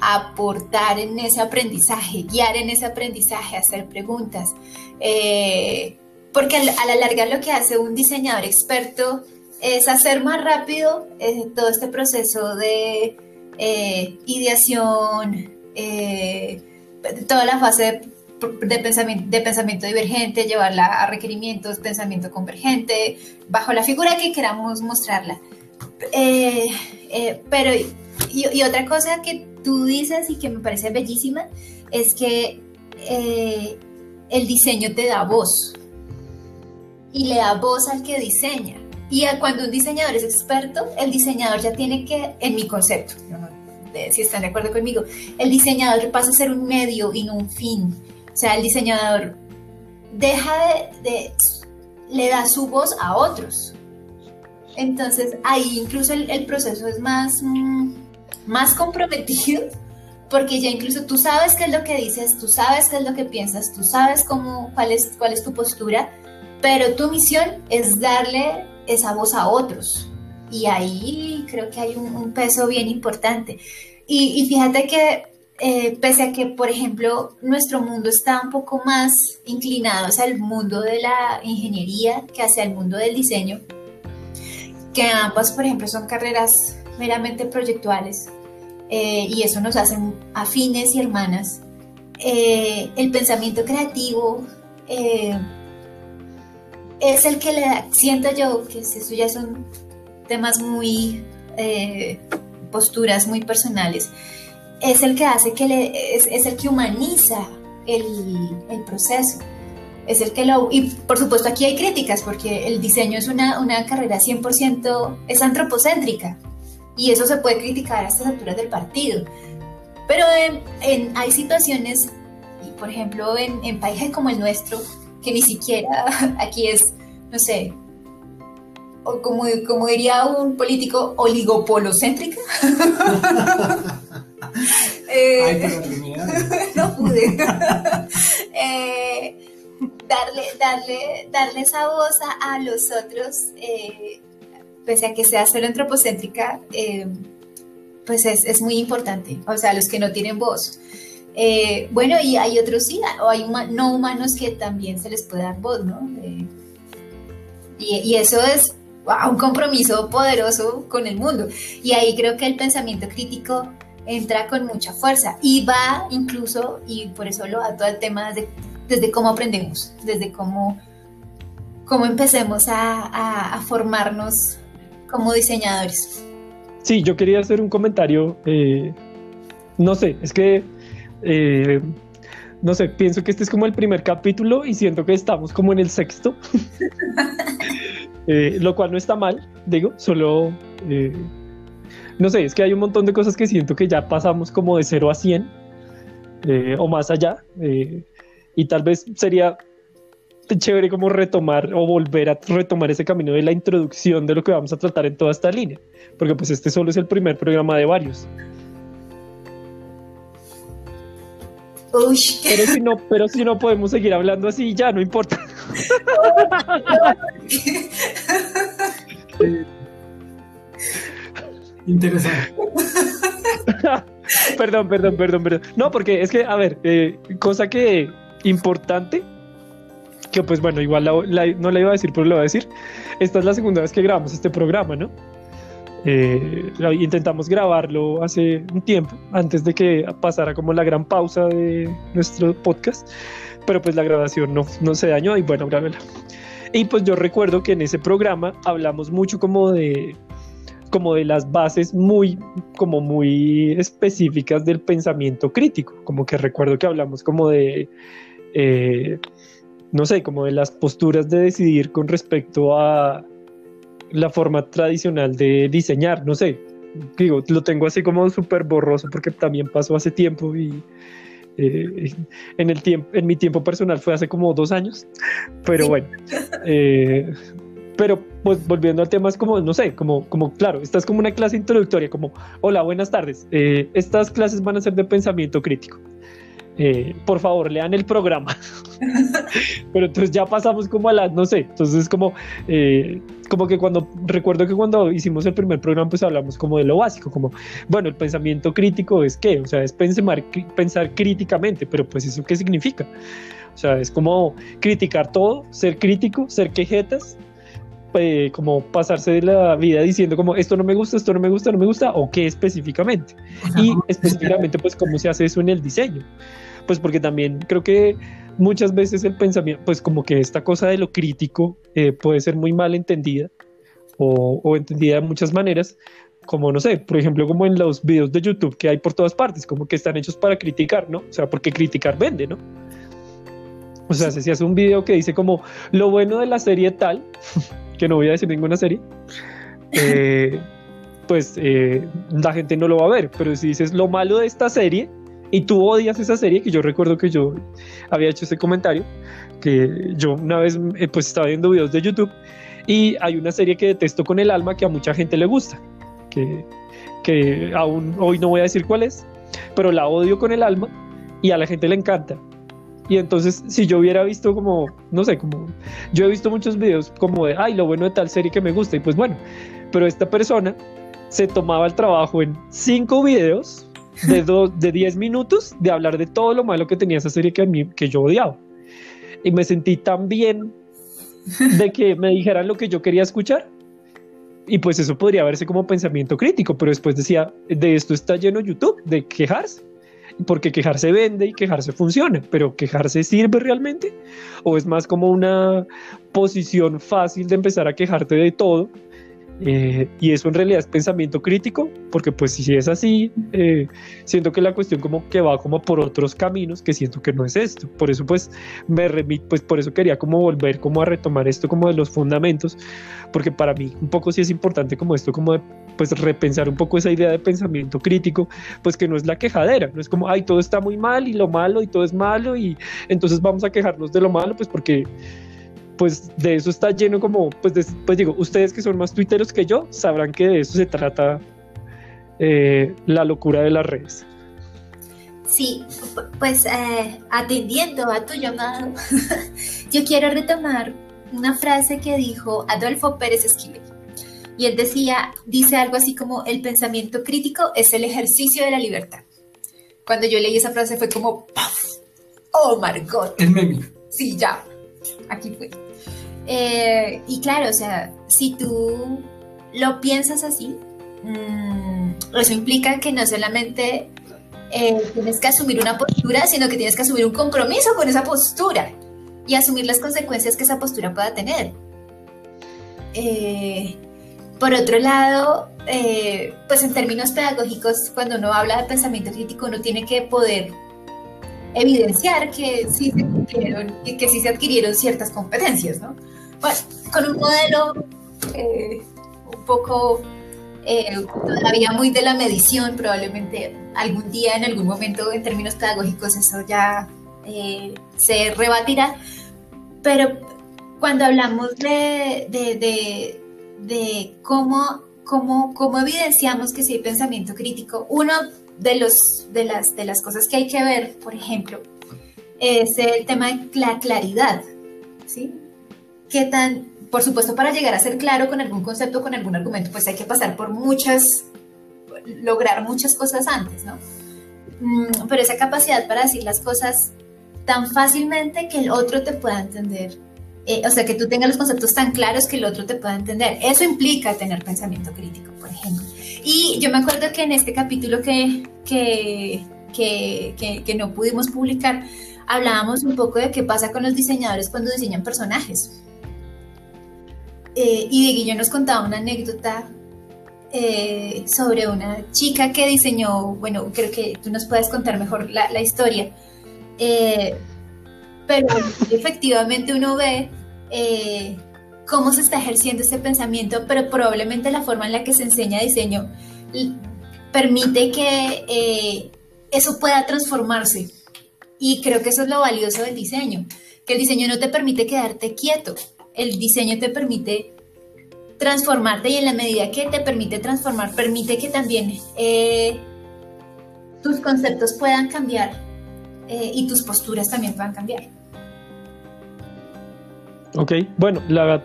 Speaker 2: aportar en ese aprendizaje, guiar en ese aprendizaje, hacer preguntas. Eh, porque a la larga lo que hace un diseñador experto es hacer más rápido eh, todo este proceso de eh, ideación, toda la fase de, pensamiento, de pensamiento divergente, llevarla a requerimientos, pensamiento convergente, bajo la figura que queramos mostrarla. pero, y, otra cosa que tú dices y que me parece bellísima es que eh, el diseño te da voz y le da voz al que diseña. Y cuando un diseñador es experto, el diseñador ya tiene que, en mi concepto, si están de acuerdo conmigo, el diseñador pasa a ser un medio y no un fin. O sea, el diseñador deja de, le da su voz a otros. Entonces ahí incluso el, proceso es más, mm, más comprometido porque ya incluso tú sabes qué es lo que dices, tú sabes qué es lo que piensas, tú sabes cómo, cuál, es, cuál es tu postura, pero tu misión es darle esa voz a otros. Y ahí creo que hay un, peso bien importante. Y, fíjate que eh, pese a que, por ejemplo, nuestro mundo está un poco más inclinado hacia el mundo de la ingeniería que hacia el mundo del diseño, que ambas, por ejemplo, son carreras meramente proyectuales eh, y eso nos hace afines y hermanas. Eh, el pensamiento creativo eh, es el que le da, siento yo que eso ya son temas muy, posturas muy personales, es el que hace que le, es, es el que humaniza el, el proceso es el que lo... Y por supuesto aquí hay críticas porque el diseño es una, una carrera 100%, es antropocéntrica y eso se puede criticar a estas alturas del partido. Pero en, hay situaciones, y por ejemplo en, en países como el nuestro, que ni siquiera [LAUGHS] aquí es, no sé, o como, como diría un político, oligopolocéntrica. [LAUGHS] eh, [LAUGHS] no pude. eh, darle, darle, darle esa voz a, los otros, eh, pese a que sea solo antropocéntrica, eh, pues es, muy importante, o sea, los que no tienen voz. Eh, bueno, y hay otros sí, o hay no humanos que también se les puede dar voz, ¿no? y, eso es un compromiso poderoso con el mundo. Y ahí creo que el pensamiento crítico entra con mucha fuerza y va incluso, y por eso lo va todo el tema de desde cómo aprendemos, desde cómo, cómo empecemos a, formarnos como diseñadores.
Speaker 1: Sí, yo quería hacer un comentario, eh, no sé, es que, eh, no sé, pienso que este es como el primer capítulo y siento que estamos como en el sexto, [LAUGHS] eh, lo cual no está mal, digo, solo, no sé, es que hay un montón de cosas que siento que ya pasamos como de 0 a 100 o más allá y tal vez sería chévere como retomar o volver a retomar ese camino de la introducción de lo que vamos a tratar en toda esta línea, porque pues este solo es el primer programa de varios. Pero si no, pero si no podemos seguir hablando así, ya no importa.
Speaker 3: Interesante. [LAUGHS]
Speaker 1: perdón, perdón, perdón, perdón. No, porque es que, a ver, eh, cosa que importante, que pues bueno, igual no la iba a decir, pero lo voy a decir. Esta es la segunda vez que grabamos este programa, ¿no? Eh, intentamos grabarlo hace un tiempo, antes de que pasara como la gran pausa de nuestro podcast, pero pues la grabación no, no se dañó y bueno, grábela. Y pues yo recuerdo que en ese programa hablamos mucho como de como de las bases muy, como muy específicas del pensamiento crítico, como que recuerdo que hablamos como de eh, no sé, como de las posturas de decidir con respecto a la forma tradicional de diseñar, no sé, digo, lo tengo así como súper borroso porque también pasó hace tiempo y eh, en, el tiempo, en mi tiempo personal fue hace como dos años, pero bueno. Eh, pero pues volviendo al tema es como, no sé, como, como claro, esta es como una clase introductoria, como, hola, buenas tardes. Eh, estas clases van a ser de pensamiento crítico. Eh, por favor, lean el programa. [LAUGHS] Pero entonces ya pasamos como a las, no sé, entonces como, eh, como que cuando, recuerdo que cuando hicimos el primer programa, pues hablamos como de lo básico, como, bueno, el pensamiento crítico es qué, o sea, es pensar, pensar críticamente, pero pues eso qué significa. O sea, es como criticar todo, ser crítico, ser quejetas, eh, como pasarse de la vida diciendo como esto no me gusta, esto no me gusta, no me gusta, o qué específicamente. Y específicamente pues cómo se hace eso en el diseño pues porque también creo que muchas veces el pensamiento, pues como que esta cosa de lo crítico eh, puede ser muy mal entendida o, entendida de muchas maneras, como no sé, por ejemplo, como en los videos de YouTube que hay por todas partes, como que están hechos para criticar, ¿no? O sea, porque criticar vende, ¿no? O sea, si hace un video que dice como lo bueno de la serie tal, [LAUGHS] que no voy a decir ninguna serie, eh, [LAUGHS] pues eh, la gente no lo va a ver, pero si dices lo malo de esta serie, y tú odias esa serie, que yo recuerdo que yo había hecho ese comentario, que yo una vez eh, pues estaba viendo videos de YouTube y hay una serie que detesto con el alma que a mucha gente le gusta, que, que aún hoy no voy a decir cuál es, pero la odio con el alma y a la gente le encanta. Y entonces, si yo hubiera visto como, no sé, como, yo he visto muchos videos como de, ay, lo bueno de tal serie que me gusta, y pues bueno, pero esta persona se tomaba el trabajo en cinco videos de, dos, de 10 minutos de hablar de todo lo malo que tenía esa serie que, a mí, que yo odiaba. Y me sentí tan bien de que me dijeran lo que yo quería escuchar. Y pues eso podría verse como pensamiento crítico, pero después decía, de esto está lleno YouTube, de quejarse. Porque quejarse vende y quejarse funciona, pero quejarse sirve realmente? ¿O es más como una posición fácil de empezar a quejarte de todo eh, y eso en realidad es pensamiento crítico, porque pues si es así, eh, siento que la cuestión como que va como por otros caminos que siento que no es esto. Por eso pues me remito, pues por eso quería como volver como a retomar esto como de los fundamentos, porque para mí un poco sí es importante como esto como de pues repensar un poco esa idea de pensamiento crítico, pues que no es la quejadera, no es como, ay, todo está muy mal y lo malo y todo es malo y entonces vamos a quejarnos de lo malo, pues porque pues de eso está lleno como, pues, pues digo, ustedes que son más tuiteros que yo, sabrán que de eso se trata eh, la locura de las redes.
Speaker 2: Sí, pues eh, atendiendo a tu llamado, [LAUGHS] yo quiero retomar una frase que dijo Adolfo Pérez Esquivel. Y él decía, dice algo así como, el pensamiento crítico es el ejercicio de la libertad. Cuando yo leí esa frase fue como, ¡Oh, Margot!
Speaker 3: El meme.
Speaker 2: Sí, ya. Aquí fue. Eh, y claro, o sea, si tú lo piensas así, mm, eso implica que no solamente eh, tienes que asumir una postura, sino que tienes que asumir un compromiso con esa postura y asumir las consecuencias que esa postura pueda tener. Eh, por otro lado, pues en términos pedagógicos, cuando uno habla de pensamiento crítico, uno tiene que poder evidenciar que sí se que sí se adquirieron ciertas competencias, ¿no? Bueno, con un modelo eh, un poco eh, todavía muy de la medición, probablemente algún día, en algún momento, en términos pedagógicos, eso ya eh, se rebatirá. Pero cuando hablamos de, de, de, cómo, cómo, cómo, evidenciamos que si hay pensamiento crítico, uno de, los, de, las, de las cosas que hay que ver, por ejemplo, es el tema de la claridad. ¿sí? Qué tan, por supuesto, para llegar a ser claro con algún concepto, con algún argumento, pues hay que pasar por muchas, lograr muchas cosas antes, ¿no? Mm, pero esa capacidad para decir las cosas tan fácilmente que el otro te pueda entender, eh, o sea, que tú tengas los conceptos tan claros que el otro te pueda entender, eso implica tener pensamiento crítico, por ejemplo. Y yo me acuerdo que en este capítulo que, que, que, que no pudimos publicar, hablábamos un poco de qué pasa con los diseñadores cuando diseñan personajes. Eh, y yo nos contaba una anécdota eh, sobre una chica que diseñó, bueno, creo que tú nos puedes contar mejor la, la historia, eh, pero [LAUGHS] efectivamente uno ve cómo se está ejerciendo ese pensamiento, pero probablemente la forma en la que se enseña diseño permite que eh, eso pueda transformarse. Y creo que eso es lo valioso del diseño, que el diseño no te permite quedarte quieto, el diseño te permite transformarte y en la medida que te permite transformar, permite que también eh, tus conceptos puedan cambiar eh, y tus posturas también puedan cambiar.
Speaker 1: Ok, bueno, la,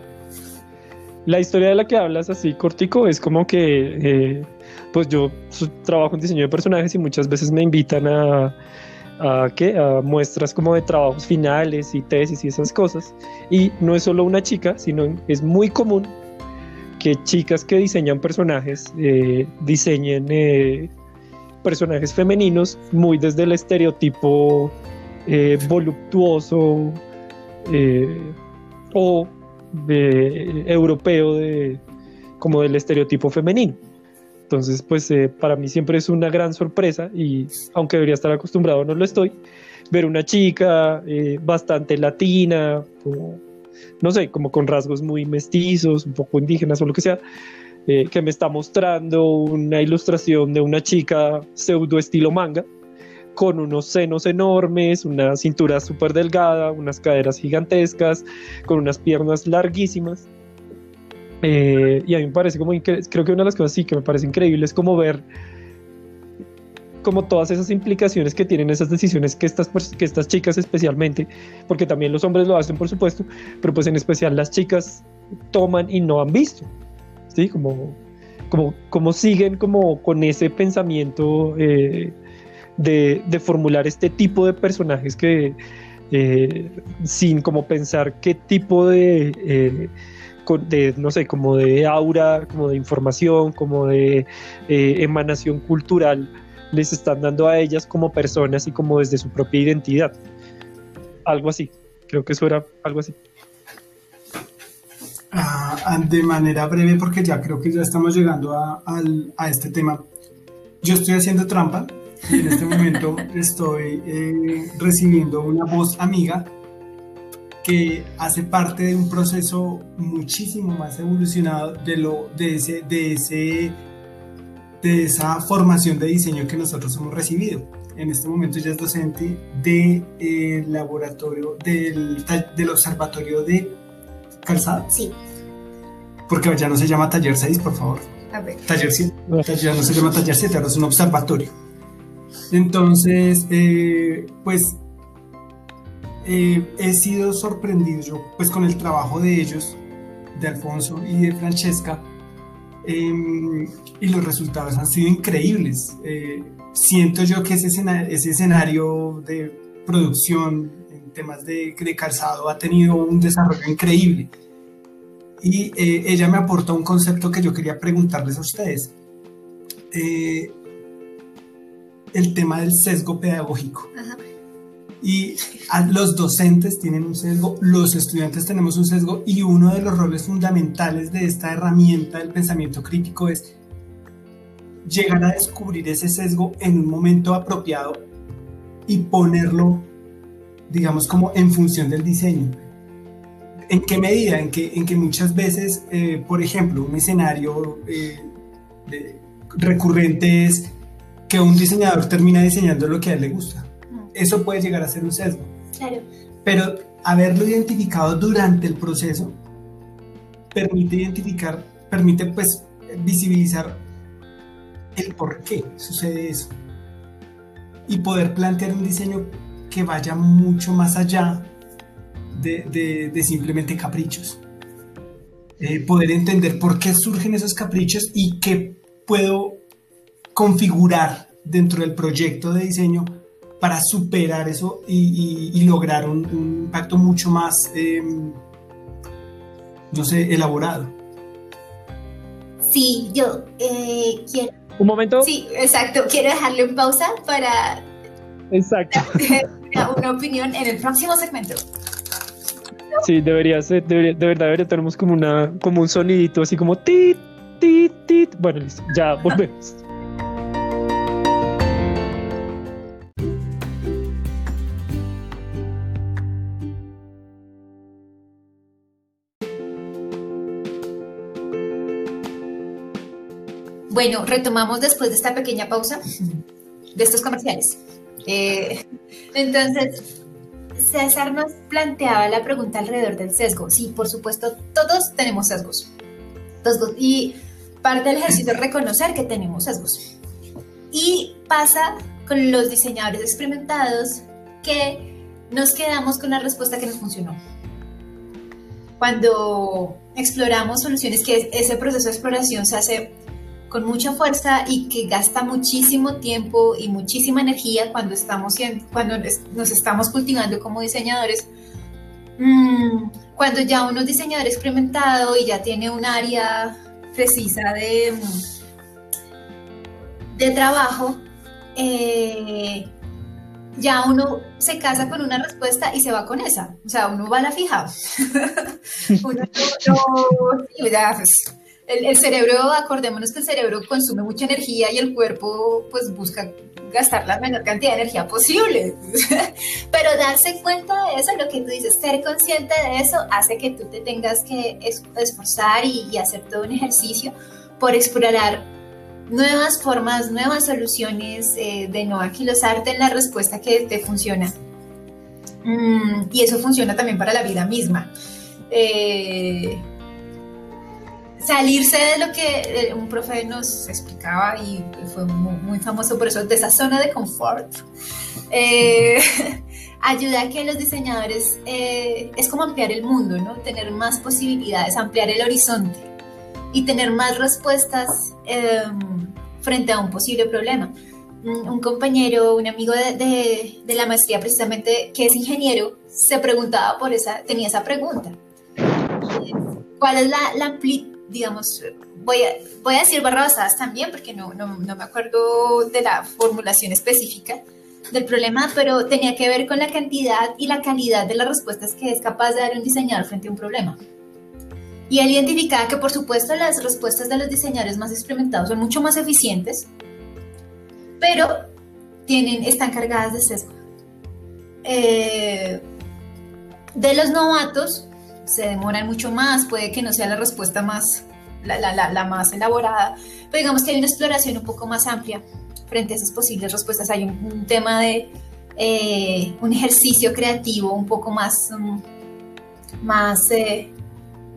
Speaker 1: la historia de la que hablas así cortico es como que eh, pues yo trabajo en diseño de personajes y muchas veces me invitan a, a, a muestras como de trabajos finales y tesis y esas cosas. Y no es solo una chica, sino es muy común que chicas que diseñan personajes eh, diseñen eh, personajes femeninos muy desde el estereotipo voluptuoso o europeo de, como del estereotipo femenino. Entonces, pues eh, para mí siempre es una gran sorpresa y aunque debería estar acostumbrado, no lo estoy, ver una chica eh, bastante latina, no sé, como con rasgos muy mestizos, un poco indígenas o lo que sea, eh, que me está mostrando una ilustración de una chica pseudo estilo manga, con unos senos enormes, una cintura súper delgada, unas caderas gigantescas, con unas piernas larguísimas. Eh, y a mí me parece como, creo que una de las cosas sí que me parece increíble es como ver como todas esas implicaciones que tienen esas decisiones que estas, que estas chicas especialmente, porque también los hombres lo hacen por supuesto, pero pues en especial las chicas toman y no han visto, ¿sí? Como, como, como siguen como con ese pensamiento eh, de, formular este tipo de personajes que eh, sin como pensar qué tipo de, de, no sé, como de aura, como de información, como de eh, emanación cultural les están dando a ellas como personas y como desde su propia identidad. Algo así. Creo que eso era algo así.
Speaker 3: Ah, de manera breve, porque ya creo que ya estamos llegando a, a este tema. Yo estoy haciendo trampa y en este momento estoy eh, recibiendo una voz amiga que hace parte de un proceso muchísimo más evolucionado de, lo, de, ese, de, ese, de esa formación de diseño que nosotros hemos recibido. En este momento ella es docente del de, eh, laboratorio del, del observatorio de calzado.
Speaker 2: Sí.
Speaker 3: Porque ya no se llama taller 6, por favor.
Speaker 2: A ver.
Speaker 3: Taller 7. Ya no se llama taller 7, ahora es un observatorio. Entonces, eh, pues eh, he sido sorprendido yo pues con el trabajo de ellos, de Alfonso y de Francesca, em, y los resultados han sido increíbles. Eh, siento yo que ese escenario, de producción en temas de, de, calzado ha tenido un desarrollo increíble. Y ella me aportó un concepto que yo quería preguntarles a ustedes el tema del sesgo pedagógico. Y los docentes tienen un sesgo, los estudiantes tenemos un sesgo y uno de los roles fundamentales de esta herramienta del pensamiento crítico es llegar a descubrir ese sesgo en un momento apropiado y ponerlo, digamos, como en función del diseño. ¿En qué medida? En que, en que muchas veces, eh, por ejemplo, un escenario eh, recurrente es que un diseñador termina diseñando lo que a él le gusta. Eso puede llegar a ser un sesgo.
Speaker 2: Claro.
Speaker 3: Pero haberlo identificado durante el proceso permite identificar, permite pues visibilizar el por qué sucede eso. Y poder plantear un diseño que vaya mucho más allá de, de, simplemente caprichos. Eh, poder entender por qué surgen esos caprichos y qué puedo configurar dentro del proyecto de diseño para superar eso y, lograr un, impacto mucho más, em, no sé, elaborado.
Speaker 2: Sí, yo eh, quiero...
Speaker 1: Un momento.
Speaker 2: Sí, exacto. Quiero dejarle en pausa para...
Speaker 1: Exacto. [LAUGHS]
Speaker 2: una opinión en el próximo segmento.
Speaker 1: Sí, debería ser, de verdad debería tenemos como una, como un sonidito así como tit, tit, tit. Bueno, listo, ya volvemos.
Speaker 2: Bueno, retomamos después de esta pequeña pausa de estos comerciales. Eh, entonces, César nos planteaba la pregunta alrededor del sesgo. Sí, por supuesto, todos tenemos sesgos. Y parte del ejercicio es reconocer que tenemos sesgos. Y pasa con los diseñadores experimentados que nos quedamos con la respuesta que nos funcionó. Cuando exploramos soluciones, que ese proceso de exploración se hace con mucha fuerza y que gasta muchísimo tiempo y muchísima energía cuando estamos, cuando nos estamos cultivando como diseñadores. Mm, cuando ya uno es diseñador experimentado y ya tiene un área precisa de, de trabajo, eh, ya uno se casa con una respuesta y se va con esa. O sea, uno va a la fija. [LAUGHS] uno pues, el, cerebro, acordémonos que el cerebro consume mucha energía y el cuerpo pues busca gastar la menor cantidad de energía posible. [LAUGHS] Pero darse cuenta de eso, lo que tú dices, ser consciente de eso, hace que tú te tengas que esforzar y, hacer todo un ejercicio por explorar nuevas formas, nuevas soluciones eh, de no aquilosarte en la respuesta que te funciona. Mm, y eso funciona también para la vida misma. Eh, salirse de lo que un profe nos explicaba y fue muy, famoso por eso, de esa zona de confort, eh, [LAUGHS] ayuda a que los diseñadores, eh, es como ampliar el mundo, ¿no? Tener más posibilidades, ampliar el horizonte y tener más respuestas em, frente a un posible problema. Un compañero, un amigo de, de la maestría precisamente, que es ingeniero, se preguntaba por esa, tenía esa pregunta. ¿Cuál es la, la amplitud? Digamos, voy a, voy a decir barrabasadas también, porque no, no, no me acuerdo de la formulación específica del problema, pero tenía que ver con la cantidad y la calidad de las respuestas que es capaz de dar un diseñador frente a un problema. Y él identificaba que, por supuesto, las respuestas de los diseñadores más experimentados son mucho más eficientes, pero tienen, están cargadas de sesgo. Eh, de los novatos, se demoran mucho más, puede que no sea la respuesta más, la, más elaborada, pero digamos que hay una exploración un poco más amplia frente a esas posibles respuestas. Hay un, tema de eh, un ejercicio creativo un poco más, mm, más, eh,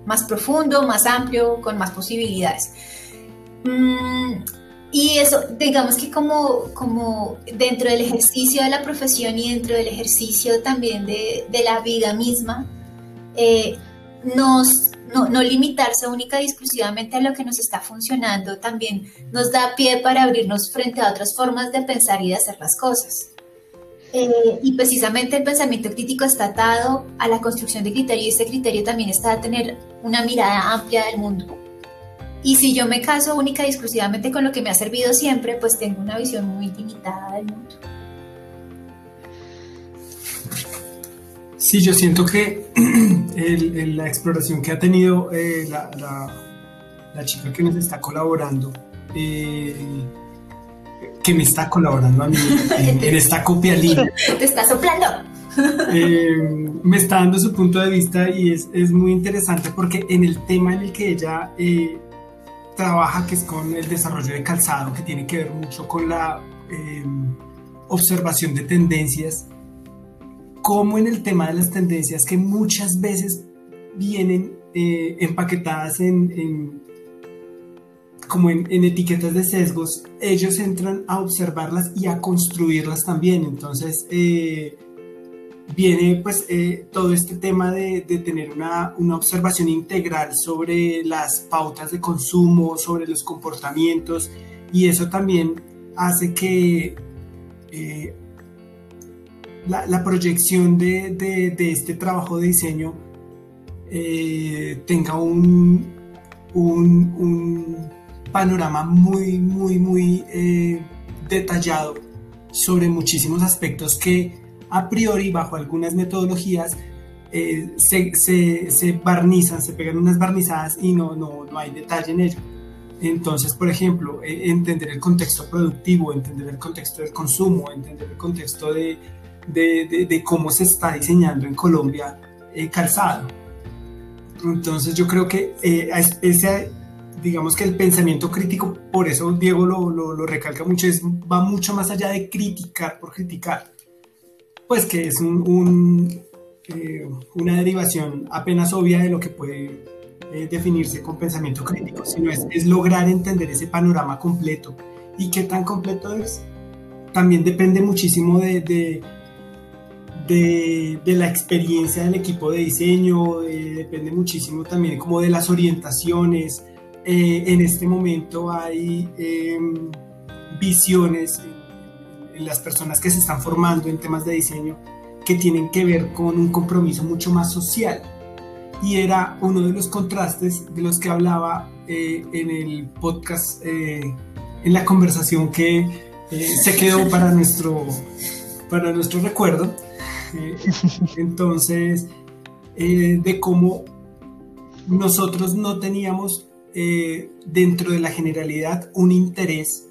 Speaker 2: más profundo, más amplio, con más posibilidades. Mm, y eso, digamos que como, como dentro del ejercicio de la profesión y dentro del ejercicio también de, de la vida misma, eh, no, limitarse única y exclusivamente a lo que nos está funcionando, también nos da pie para abrirnos frente a otras formas de pensar y de hacer las cosas. Eh, y precisamente el pensamiento crítico está atado a la construcción de criterio y ese criterio también está a tener una mirada amplia del mundo. Y si yo me caso única y exclusivamente con lo que me ha servido siempre, pues tengo una visión muy limitada del mundo.
Speaker 3: Sí, yo siento que [CLEARS THROAT] la exploración que ha tenido eh, la, chica que nos está colaborando, eh, que me está colaborando a mí en, esta copia [LAUGHS] línea.
Speaker 2: Te está soplando.
Speaker 3: Eh, me está dando su punto de vista y es, es, muy interesante porque en el tema en el que ella trabaja, que es con el desarrollo de calzado, que tiene que ver mucho con la observación de tendencias, como en el tema de las tendencias que muchas veces vienen eh, empaquetadas en, como en, etiquetas de sesgos, ellos entran a observarlas y a construirlas también. Entonces, eh, viene pues eh, todo este tema de, tener una, una, observación integral sobre las pautas de consumo, sobre los comportamientos, y eso también hace que la, proyección de, este trabajo de diseño eh, tenga un, panorama muy, muy, muy eh, detallado sobre muchísimos aspectos que a priori, bajo algunas metodologías, eh, se, barnizan, se pegan unas barnizadas y no, no, no hay detalle en ello. Entonces, por ejemplo, entender el contexto productivo, entender el contexto del consumo, entender el contexto de, de, cómo se está diseñando en Colombia eh, calzado. Entonces yo creo que eh, ese digamos que el pensamiento crítico, por eso Diego lo, lo, recalca mucho, es, va mucho más allá de criticar por criticar, pues que es un, eh, una derivación apenas obvia de lo que puede eh, definirse con pensamiento crítico, sino es, es, lograr entender ese panorama completo. ¿Y qué tan completo es? También depende muchísimo de, de de, la experiencia del equipo de diseño, depende muchísimo también como de las orientaciones, eh, en este momento hay em, visiones en, las personas que se están formando en temas de diseño que tienen que ver con un compromiso mucho más social. Y era uno de los contrastes de los que hablaba eh, en el podcast, eh, en la conversación que se quedó para nuestro, para nuestro recuerdo. Entonces, de cómo nosotros no teníamos eh, dentro de la generalidad un interés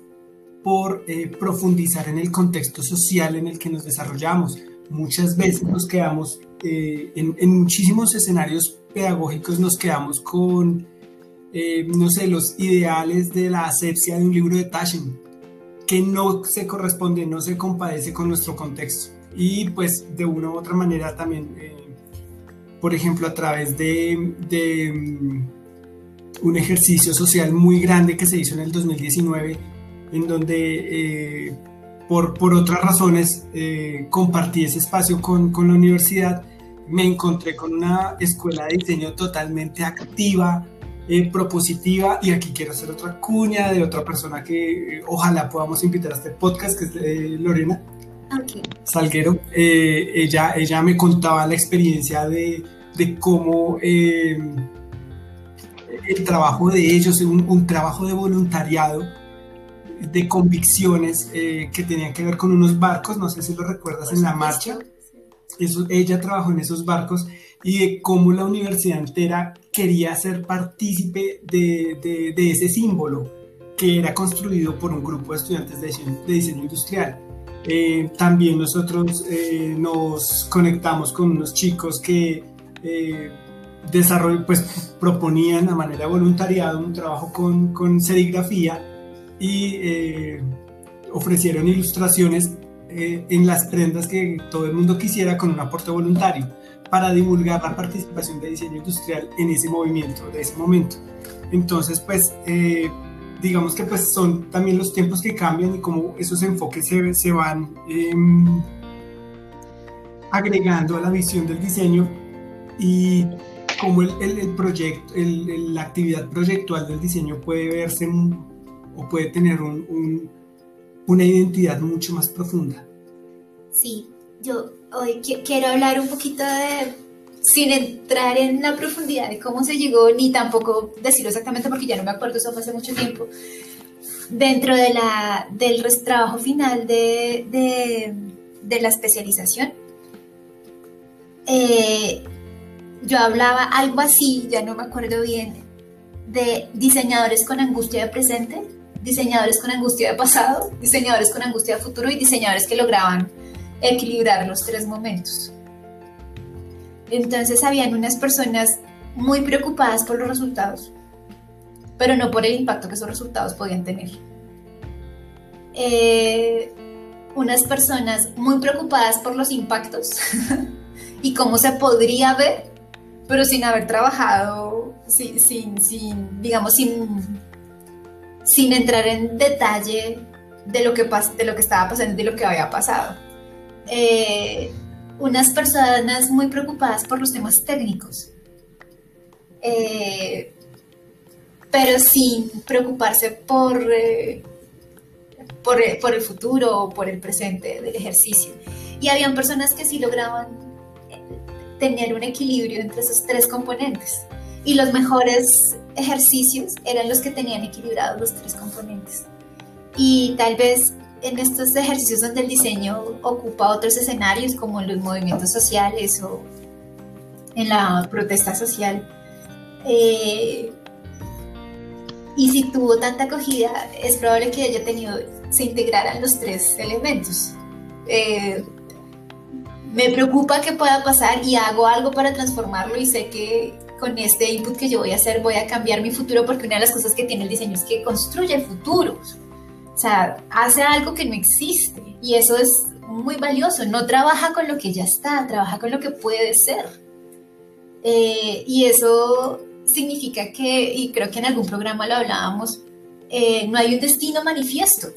Speaker 3: por eh, profundizar en el contexto social en el que nos desarrollamos. Muchas veces nos quedamos, eh, en, muchísimos escenarios pedagógicos nos quedamos con, no sé, los ideales de la asepsia de un libro de Taschen, que no se corresponde, no se compadece con nuestro contexto. Y pues de una u otra manera también, por ejemplo, a través de, de mm, un ejercicio social muy grande que se hizo en el 2019, en donde eh, por, por, otras razones eh, compartí ese espacio con, con, la universidad, me encontré con una escuela de diseño totalmente activa, eh, propositiva, y aquí quiero hacer otra cuña de otra persona que ojalá podamos invitar a este podcast, que es Lorena. Salguero, ella, ella me contaba la experiencia de, de cómo el trabajo de ellos, un, un trabajo de voluntariado, de convicciones eh, que tenían que ver con unos barcos, no sé si lo recuerdas en la marcha. Eso, ella trabajó en esos barcos y de cómo la universidad entera quería ser partícipe de, de, ese símbolo que era construido por un grupo de estudiantes de diseño, de diseño industrial. Eh, también nosotros eh, nos conectamos con unos chicos que desarrollo, pues proponían a manera de voluntariado un trabajo con, con serigrafía y eh, ofrecieron ilustraciones eh, en las prendas que todo el mundo quisiera con un aporte voluntario para divulgar la participación de diseño industrial en ese movimiento, de ese momento. Entonces, pues, eh, digamos que pues son también los tiempos que cambian y como esos enfoques se, se van em, agregando a la visión del diseño y cómo el, el, proyecto, la actividad proyectual del diseño puede verse o puede tener un, una identidad mucho más profunda.
Speaker 2: Sí, yo hoy quiero hablar un poquito de, sin entrar en la profundidad de cómo se llegó, ni tampoco decirlo exactamente porque ya no me acuerdo, eso fue hace mucho tiempo, dentro de la, del trabajo final de, de, la especialización. Eh, yo hablaba algo así, ya no me acuerdo bien, de diseñadores con angustia de presente, diseñadores con angustia de pasado, diseñadores con angustia de futuro y diseñadores que lograban equilibrar los tres momentos. Entonces habían unas personas muy preocupadas por los resultados, pero no por el impacto que esos resultados podían tener. Eh, unas personas muy preocupadas por los impactos [LAUGHS] y cómo se podría ver pero sin haber trabajado, sin, sin, digamos, sin, sin entrar en detalle de lo, que de lo que estaba pasando, de lo que había pasado. Eh, unas personas muy preocupadas por los temas técnicos, eh, pero sin preocuparse por, eh, por, por, el futuro o por el presente del ejercicio. Y habían personas que sí lograban tener un equilibrio entre esos tres componentes. Y los mejores ejercicios eran los que tenían equilibrados los tres componentes. Y tal vez en estos ejercicios donde el diseño ocupa otros escenarios como en los movimientos sociales o en la protesta social, eh, y si tuvo tanta acogida, es probable que haya tenido, se integraran los tres elementos. Eh, me preocupa que pueda pasar y hago algo para transformarlo y sé que con este input que yo voy a hacer voy a cambiar mi futuro porque una de las cosas que tiene el diseño es que construye el futuro. O sea, hace algo que no existe y eso es muy valioso. No trabaja con lo que ya está, trabaja con lo que puede ser. Eh, y eso significa que, y creo que en algún programa lo hablábamos, eh, no hay un destino manifiesto.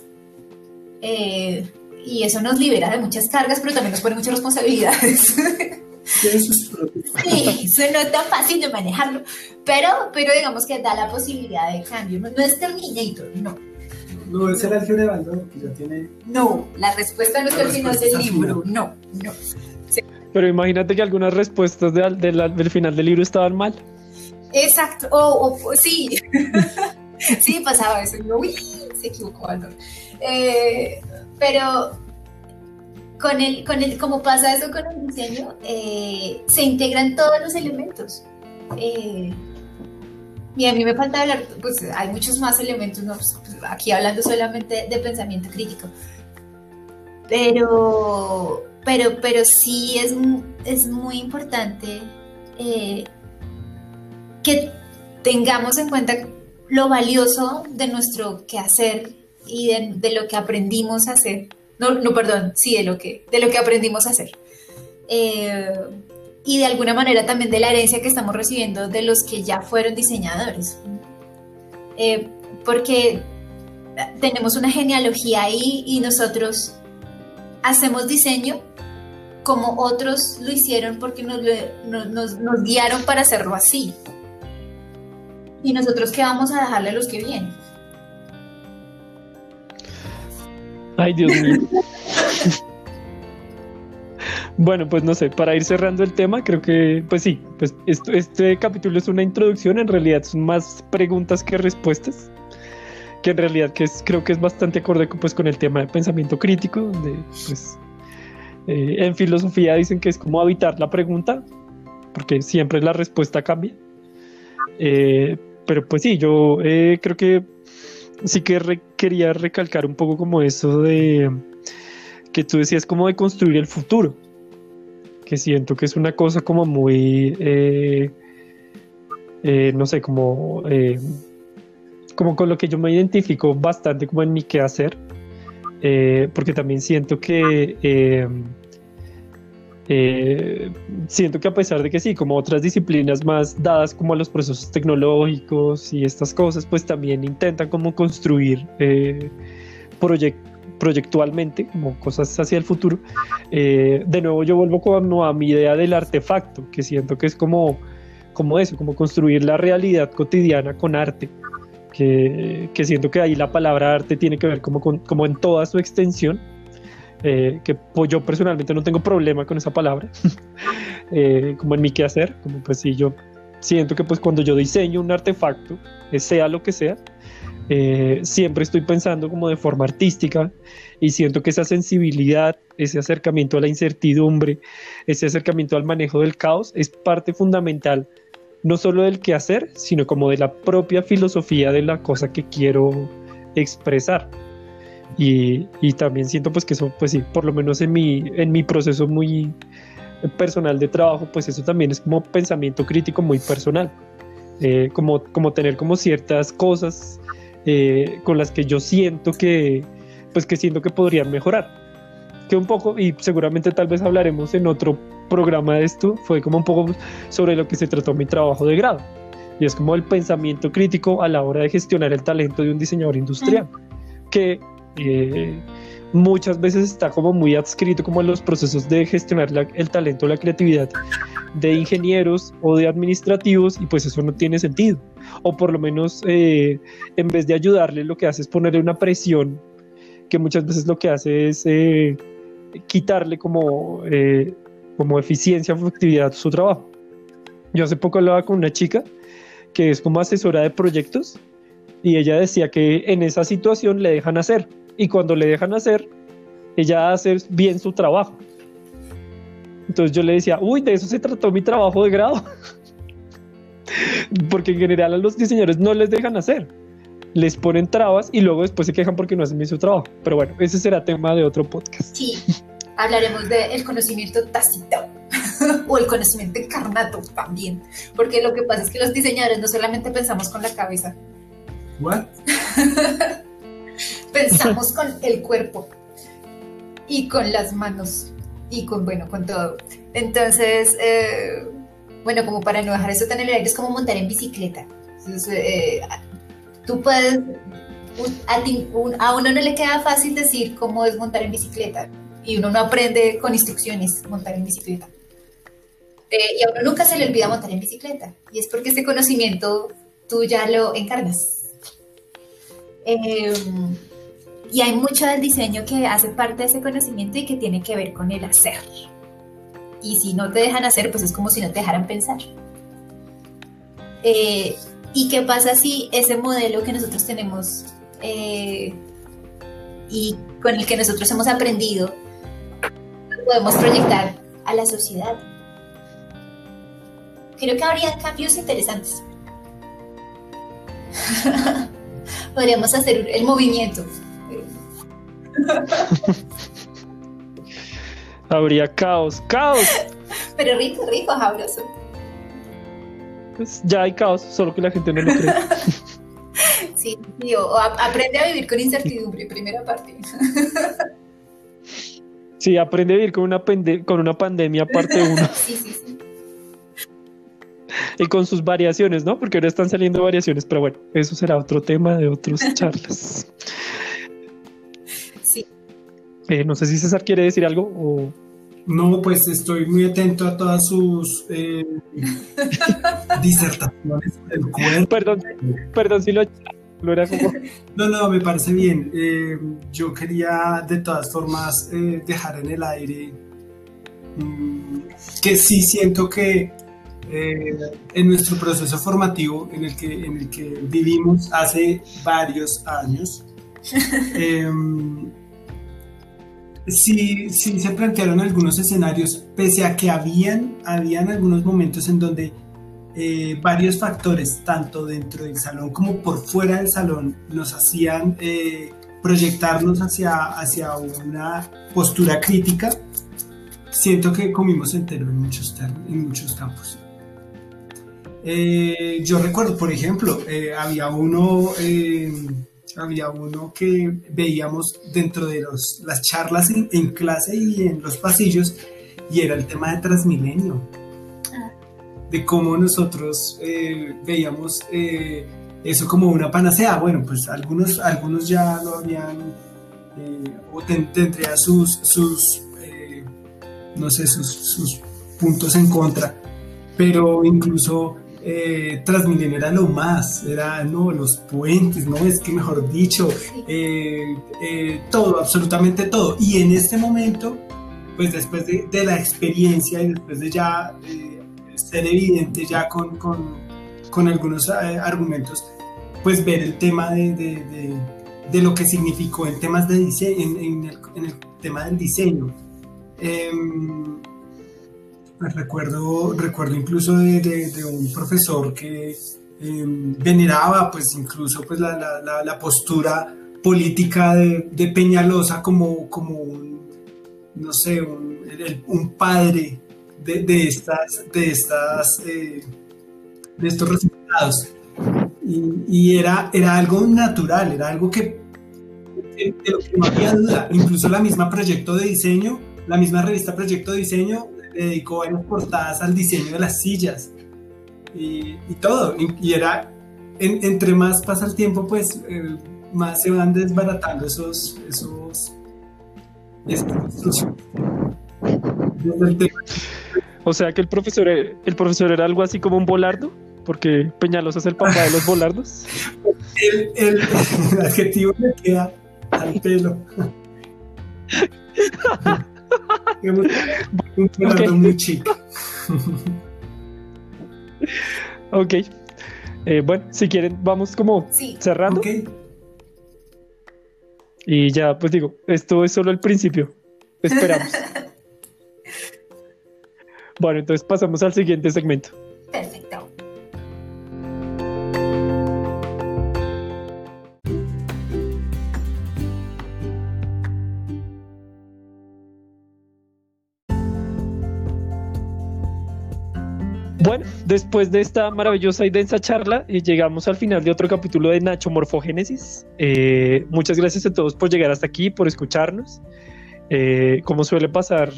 Speaker 2: Eh, y eso nos libera de muchas cargas, pero también nos pone muchas responsabilidades. [LAUGHS] [LAUGHS] Sí, eso no es tan fácil de manejarlo, pero, pero digamos que da la posibilidad de cambio. No, es Terminator, no.
Speaker 3: No, es el álgebra de Baldor, que ya tiene...
Speaker 2: No, la respuesta no es el final del libro, no, no.
Speaker 1: Pero imagínate que algunas respuestas del final del libro estaban mal.
Speaker 2: Exacto, o, sí, [LAUGHS] sí pasaba eso, uy, se equivocó Baldor. Eh, pero con el, con el, como pasa eso con el diseño, eh, se integran todos los elementos. Eh, y a mí me falta hablar, pues hay muchos más elementos, ¿no? Pues, aquí hablando solamente de pensamiento crítico. Pero, pero, pero sí es, es muy importante eh, que tengamos en cuenta lo valioso de nuestro quehacer y de, lo que aprendimos a hacer no, no, perdón, sí, de lo que, de lo que aprendimos a hacer. Eh, y de alguna manera también de la herencia que estamos recibiendo de los que ya fueron diseñadores. Eh, porque tenemos una genealogía ahí y nosotros hacemos diseño como otros lo hicieron porque nos, nos, nos guiaron para hacerlo así. Y nosotros qué vamos a dejarle a los que vienen.
Speaker 1: Ay, Dios mío. Bueno, pues no sé, para ir cerrando el tema, creo que, pues sí, pues este capítulo es una introducción, en realidad son más preguntas que respuestas, que en realidad que es, creo que es bastante acorde pues, con el tema de pensamiento crítico, donde pues eh, en filosofía dicen que es como habitar la pregunta, porque siempre la respuesta cambia. Eh, pero pues sí, yo eh, creo que sí que quería recalcar un poco como eso de que tú decías como de construir el futuro, que siento que es una cosa como muy, eh, eh, no sé, como, como con lo que yo me identifico bastante como en mi quehacer, porque también siento que eh, siento que a pesar de que sí, como otras disciplinas más dadas como a los procesos tecnológicos y estas cosas, pues también intentan como construir eh, proyectualmente como cosas hacia el futuro. Eh, de nuevo yo vuelvo como a mi idea del artefacto, que siento que es como, como eso, como construir la realidad cotidiana con arte. Que, que siento que ahí la palabra arte tiene que ver como, como en toda su extensión eh, que pues, yo personalmente no tengo problema con esa palabra, [LAUGHS] eh, como en mi quehacer, como pues si yo siento que pues cuando yo diseño un artefacto, eh, sea lo que sea, siempre estoy pensando como de forma artística y siento que esa sensibilidad, ese acercamiento a la incertidumbre, ese acercamiento al manejo del caos es parte fundamental no solo del quehacer, sino como de la propia filosofía de la cosa que quiero expresar. Y, también siento pues que eso, pues sí, por lo menos en mi, en mi proceso muy personal de trabajo, pues eso también es como pensamiento crítico muy personal. Eh, como, como tener como ciertas cosas eh, con las que yo siento que, pues que siento que podrían mejorar. Que un poco, y seguramente tal vez hablaremos en otro programa de esto, fue como un poco sobre lo que se trató mi trabajo de grado. Y es como el pensamiento crítico a la hora de gestionar el talento de un diseñador industrial. Que eh, muchas veces está como muy adscrito como en los procesos de gestionar el talento, la creatividad de ingenieros o de administrativos y pues eso no tiene sentido. O por lo menos eh, en vez de ayudarle lo que hace es ponerle una presión que muchas veces lo que hace es eh, quitarle como, como eficiencia a su trabajo. Yo hace poco hablaba con una chica que es como asesora de proyectos y ella decía que en esa situación le dejan hacer y cuando le dejan hacer, ella hace bien su trabajo. Entonces yo le decía, uy, de eso se trató mi trabajo de grado. [LAUGHS] porque en general a los diseñadores no les dejan hacer. Les ponen trabas y luego después se quejan porque no hacen bien su trabajo. Pero bueno, ese será tema de otro podcast.
Speaker 2: Sí, [LAUGHS] hablaremos del conocimiento tácito. [LAUGHS] o el conocimiento encarnato también, porque lo que pasa es que los diseñadores no solamente pensamos con la cabeza.
Speaker 3: ¿What? [LAUGHS]
Speaker 2: pensamos con el cuerpo y con las manos y con, bueno, con todo. Entonces, eh, bueno, como para no dejar eso tan en el aire, es como montar en bicicleta. Eh, tú puedes, a, uno no le queda fácil decir cómo es montar en bicicleta y uno no aprende con instrucciones montar en bicicleta. Eh, y a uno nunca se le olvida montar en bicicleta y es porque ese conocimiento tú ya lo encarnas. Em, y hay mucho del diseño que hace parte de ese conocimiento y que tiene que ver con el hacer. Y si no te dejan hacer, pues es como si no te dejaran pensar. Eh, ¿Y qué pasa si ese modelo que nosotros tenemos eh, y con el que nosotros hemos aprendido podemos proyectar a la sociedad? Creo que habría cambios interesantes. [LAUGHS] Podríamos hacer el movimiento. [LAUGHS]
Speaker 1: Habría caos, caos. [LAUGHS]
Speaker 2: Pero rico, rico, sabroso.
Speaker 1: Pues ya hay caos, solo que la gente no lo cree.
Speaker 2: sí, tío, aprende a vivir con incertidumbre, primera parte.
Speaker 1: Sí, aprende a vivir con una, con una pandemia, parte [LAUGHS] uno.
Speaker 2: sí, sí, sí.
Speaker 1: Y con sus variaciones, ¿no? Porque ahora están saliendo variaciones, pero bueno, eso será otro tema de otras [LAUGHS] charlas. Eh, no sé si César quiere decir algo o...
Speaker 3: No, pues estoy muy atento a todas sus eh, [LAUGHS] disertaciones del cuerpo.
Speaker 1: Perdón, perdón si lo, era como... [LAUGHS]
Speaker 3: No, no, me parece bien. Eh, yo quería de todas formas dejar en el aire mm, que sí siento que en nuestro proceso formativo en el que, en el que vivimos hace varios años, [LAUGHS] em, sí, sí se plantearon algunos escenarios, pese a que habían, habían algunos momentos en donde eh, varios factores, tanto dentro del salón como por fuera del salón, nos hacían eh, proyectarnos hacia, hacia una postura crítica, siento que comimos entero en muchos, en muchos campos. Eh, yo recuerdo, por ejemplo, había uno había uno que veíamos dentro de los, las charlas en, clase y en los pasillos, y era el tema de Transmilenio. De cómo nosotros eh, veíamos eh, eso como una panacea. Bueno, pues algunos, algunos ya lo habían, eh, o tendría sus, sus no sé, sus, sus puntos en contra, pero incluso eh, Transmilenio era lo más, era no, los puentes, no es que mejor dicho, eh, eh, todo, absolutamente todo. Y en este momento, pues después de, la experiencia y después de ya eh, ser evidente ya con, con, con algunos argumentos, pues ver el tema de, de, de, lo que significó en temas de diseño, en, el, tema del diseño. Em, pues recuerdo, recuerdo incluso de, un profesor que em, veneraba pues incluso pues la, la, postura política de, Peñalosa como, como un, no sé, un, padre de, estas, de estas, eh, de estos resultados. Y, era, era algo natural, era algo que, de lo que no había duda. Incluso la misma proyecto de diseño, la misma revista Proyecto de Diseño dedicó varias portadas al diseño de las sillas y, todo. Y, era, entre más pasa el tiempo, pues eh, más se van desbaratando esos, esos,
Speaker 1: O sea que el profesor, el profesor era algo así como un volardo, porque Peñalosa es el papá de los volardos.
Speaker 3: el, el [LAUGHS] adjetivo le queda al pelo. un [LAUGHS] muy chico.
Speaker 1: ok. Eh, bueno, si quieren, vamos como cerrando. Y ya, pues digo, esto es solo el principio. Esperamos. [LAUGHS] bueno, entonces pasamos al siguiente segmento. Bueno, después de esta maravillosa y densa charla, eh, llegamos al final de otro capítulo de Nacho Morfogénesis. Eh, muchas gracias a todos por llegar hasta aquí, por escucharnos. Eh, como suele pasar,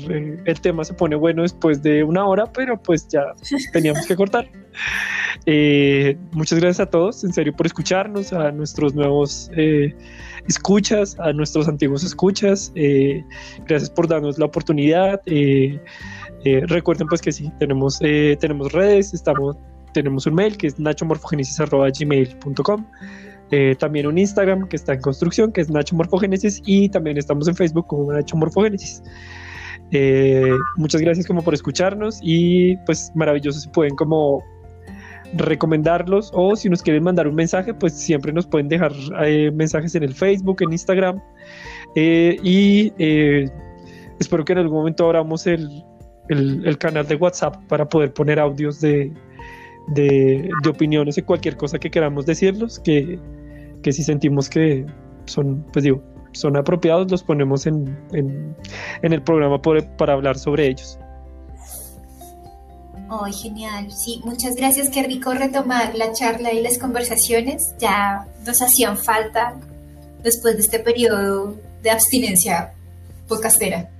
Speaker 1: el tema se pone bueno después de una hora, pero pues ya [LAUGHS] teníamos que cortar. muchas gracias a todos, en serio, por escucharnos, a nuestros nuevos escuchas, a nuestros antiguos escuchas. gracias por darnos la oportunidad. Eh, recuerden pues que sí, tenemos, eh, tenemos redes, estamos, tenemos un mail que es nachomorfogenesis.gmail.com eh, también un Instagram que está en construcción, que es Nacho y también estamos en Facebook como Nacho muchas gracias como por escucharnos y pues maravilloso si pueden como recomendarlos o si nos quieren mandar un mensaje, pues siempre nos pueden dejar mensajes en el Facebook, en Instagram y espero que en algún momento abramos el, el, canal de WhatsApp para poder poner audios de, de, opiniones y cualquier cosa que queramos decirlos, que, que si sentimos que son, pues digo, son apropiados, los ponemos en, en, el programa para hablar sobre ellos.
Speaker 2: Ay, genial. Sí, muchas gracias. Qué rico retomar la charla y las conversaciones. Ya nos hacían falta después de este periodo de abstinencia podcastera.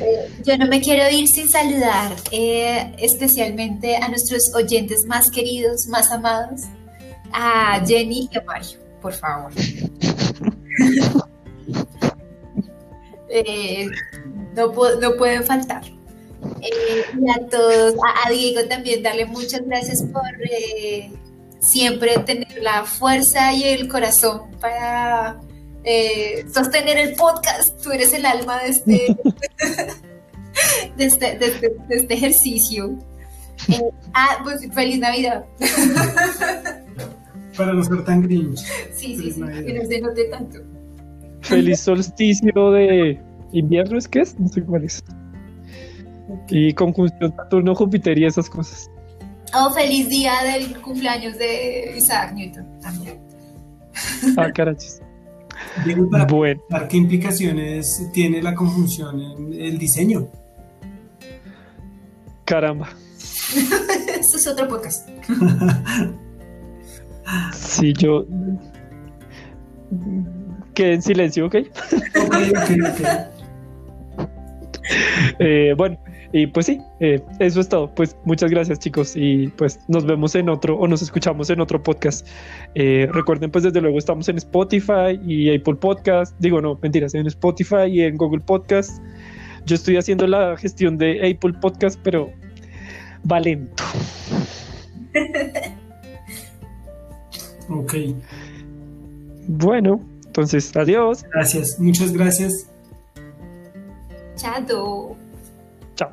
Speaker 2: Eh, yo no me quiero ir sin saludar eh, especialmente a nuestros oyentes más queridos, más amados, a Jenny y a Mario, por favor. [LAUGHS] Eh, no, no, pueden faltar. y a todos, a, Diego también darle muchas gracias por siempre tener la fuerza y el corazón para eh, sostener el podcast. Tú eres el alma de este, [LAUGHS] este, este, de este, ejercicio. Eh, ah, pues feliz Navidad. [LAUGHS]
Speaker 3: Para no ser tan gringos.
Speaker 2: Sí, sí, sí, que no se note tanto.
Speaker 1: Feliz [LAUGHS] solsticio de invierno, ¿es que es? No sé cuál es. Y conjunción Saturno-Júpiter y esas cosas.
Speaker 2: Oh, feliz día del cumpleaños de Isaac Newton también.
Speaker 1: Ah, carachos. [LAUGHS]
Speaker 3: bueno. ¿Qué implicaciones tiene la conjunción en el diseño?
Speaker 1: Caramba. [LAUGHS]
Speaker 2: Eso es otro podcast.
Speaker 1: Sí, yo quedé en silencio, ¿ok? Ok, ok, ok. Eh, bueno, y pues sí, eh, eso es todo. Pues muchas gracias chicos y pues nos vemos en otro o nos escuchamos en otro podcast. Eh, recuerden pues desde luego estamos en Spotify y Apple Podcast. Digo no, mentiras, en Spotify y en Google Podcast. Yo estoy haciendo la gestión de Apple Podcast, pero va lento. [LAUGHS]
Speaker 3: Ok.
Speaker 1: Bueno, entonces, adiós.
Speaker 3: Gracias, muchas gracias. Chao.
Speaker 2: Chao.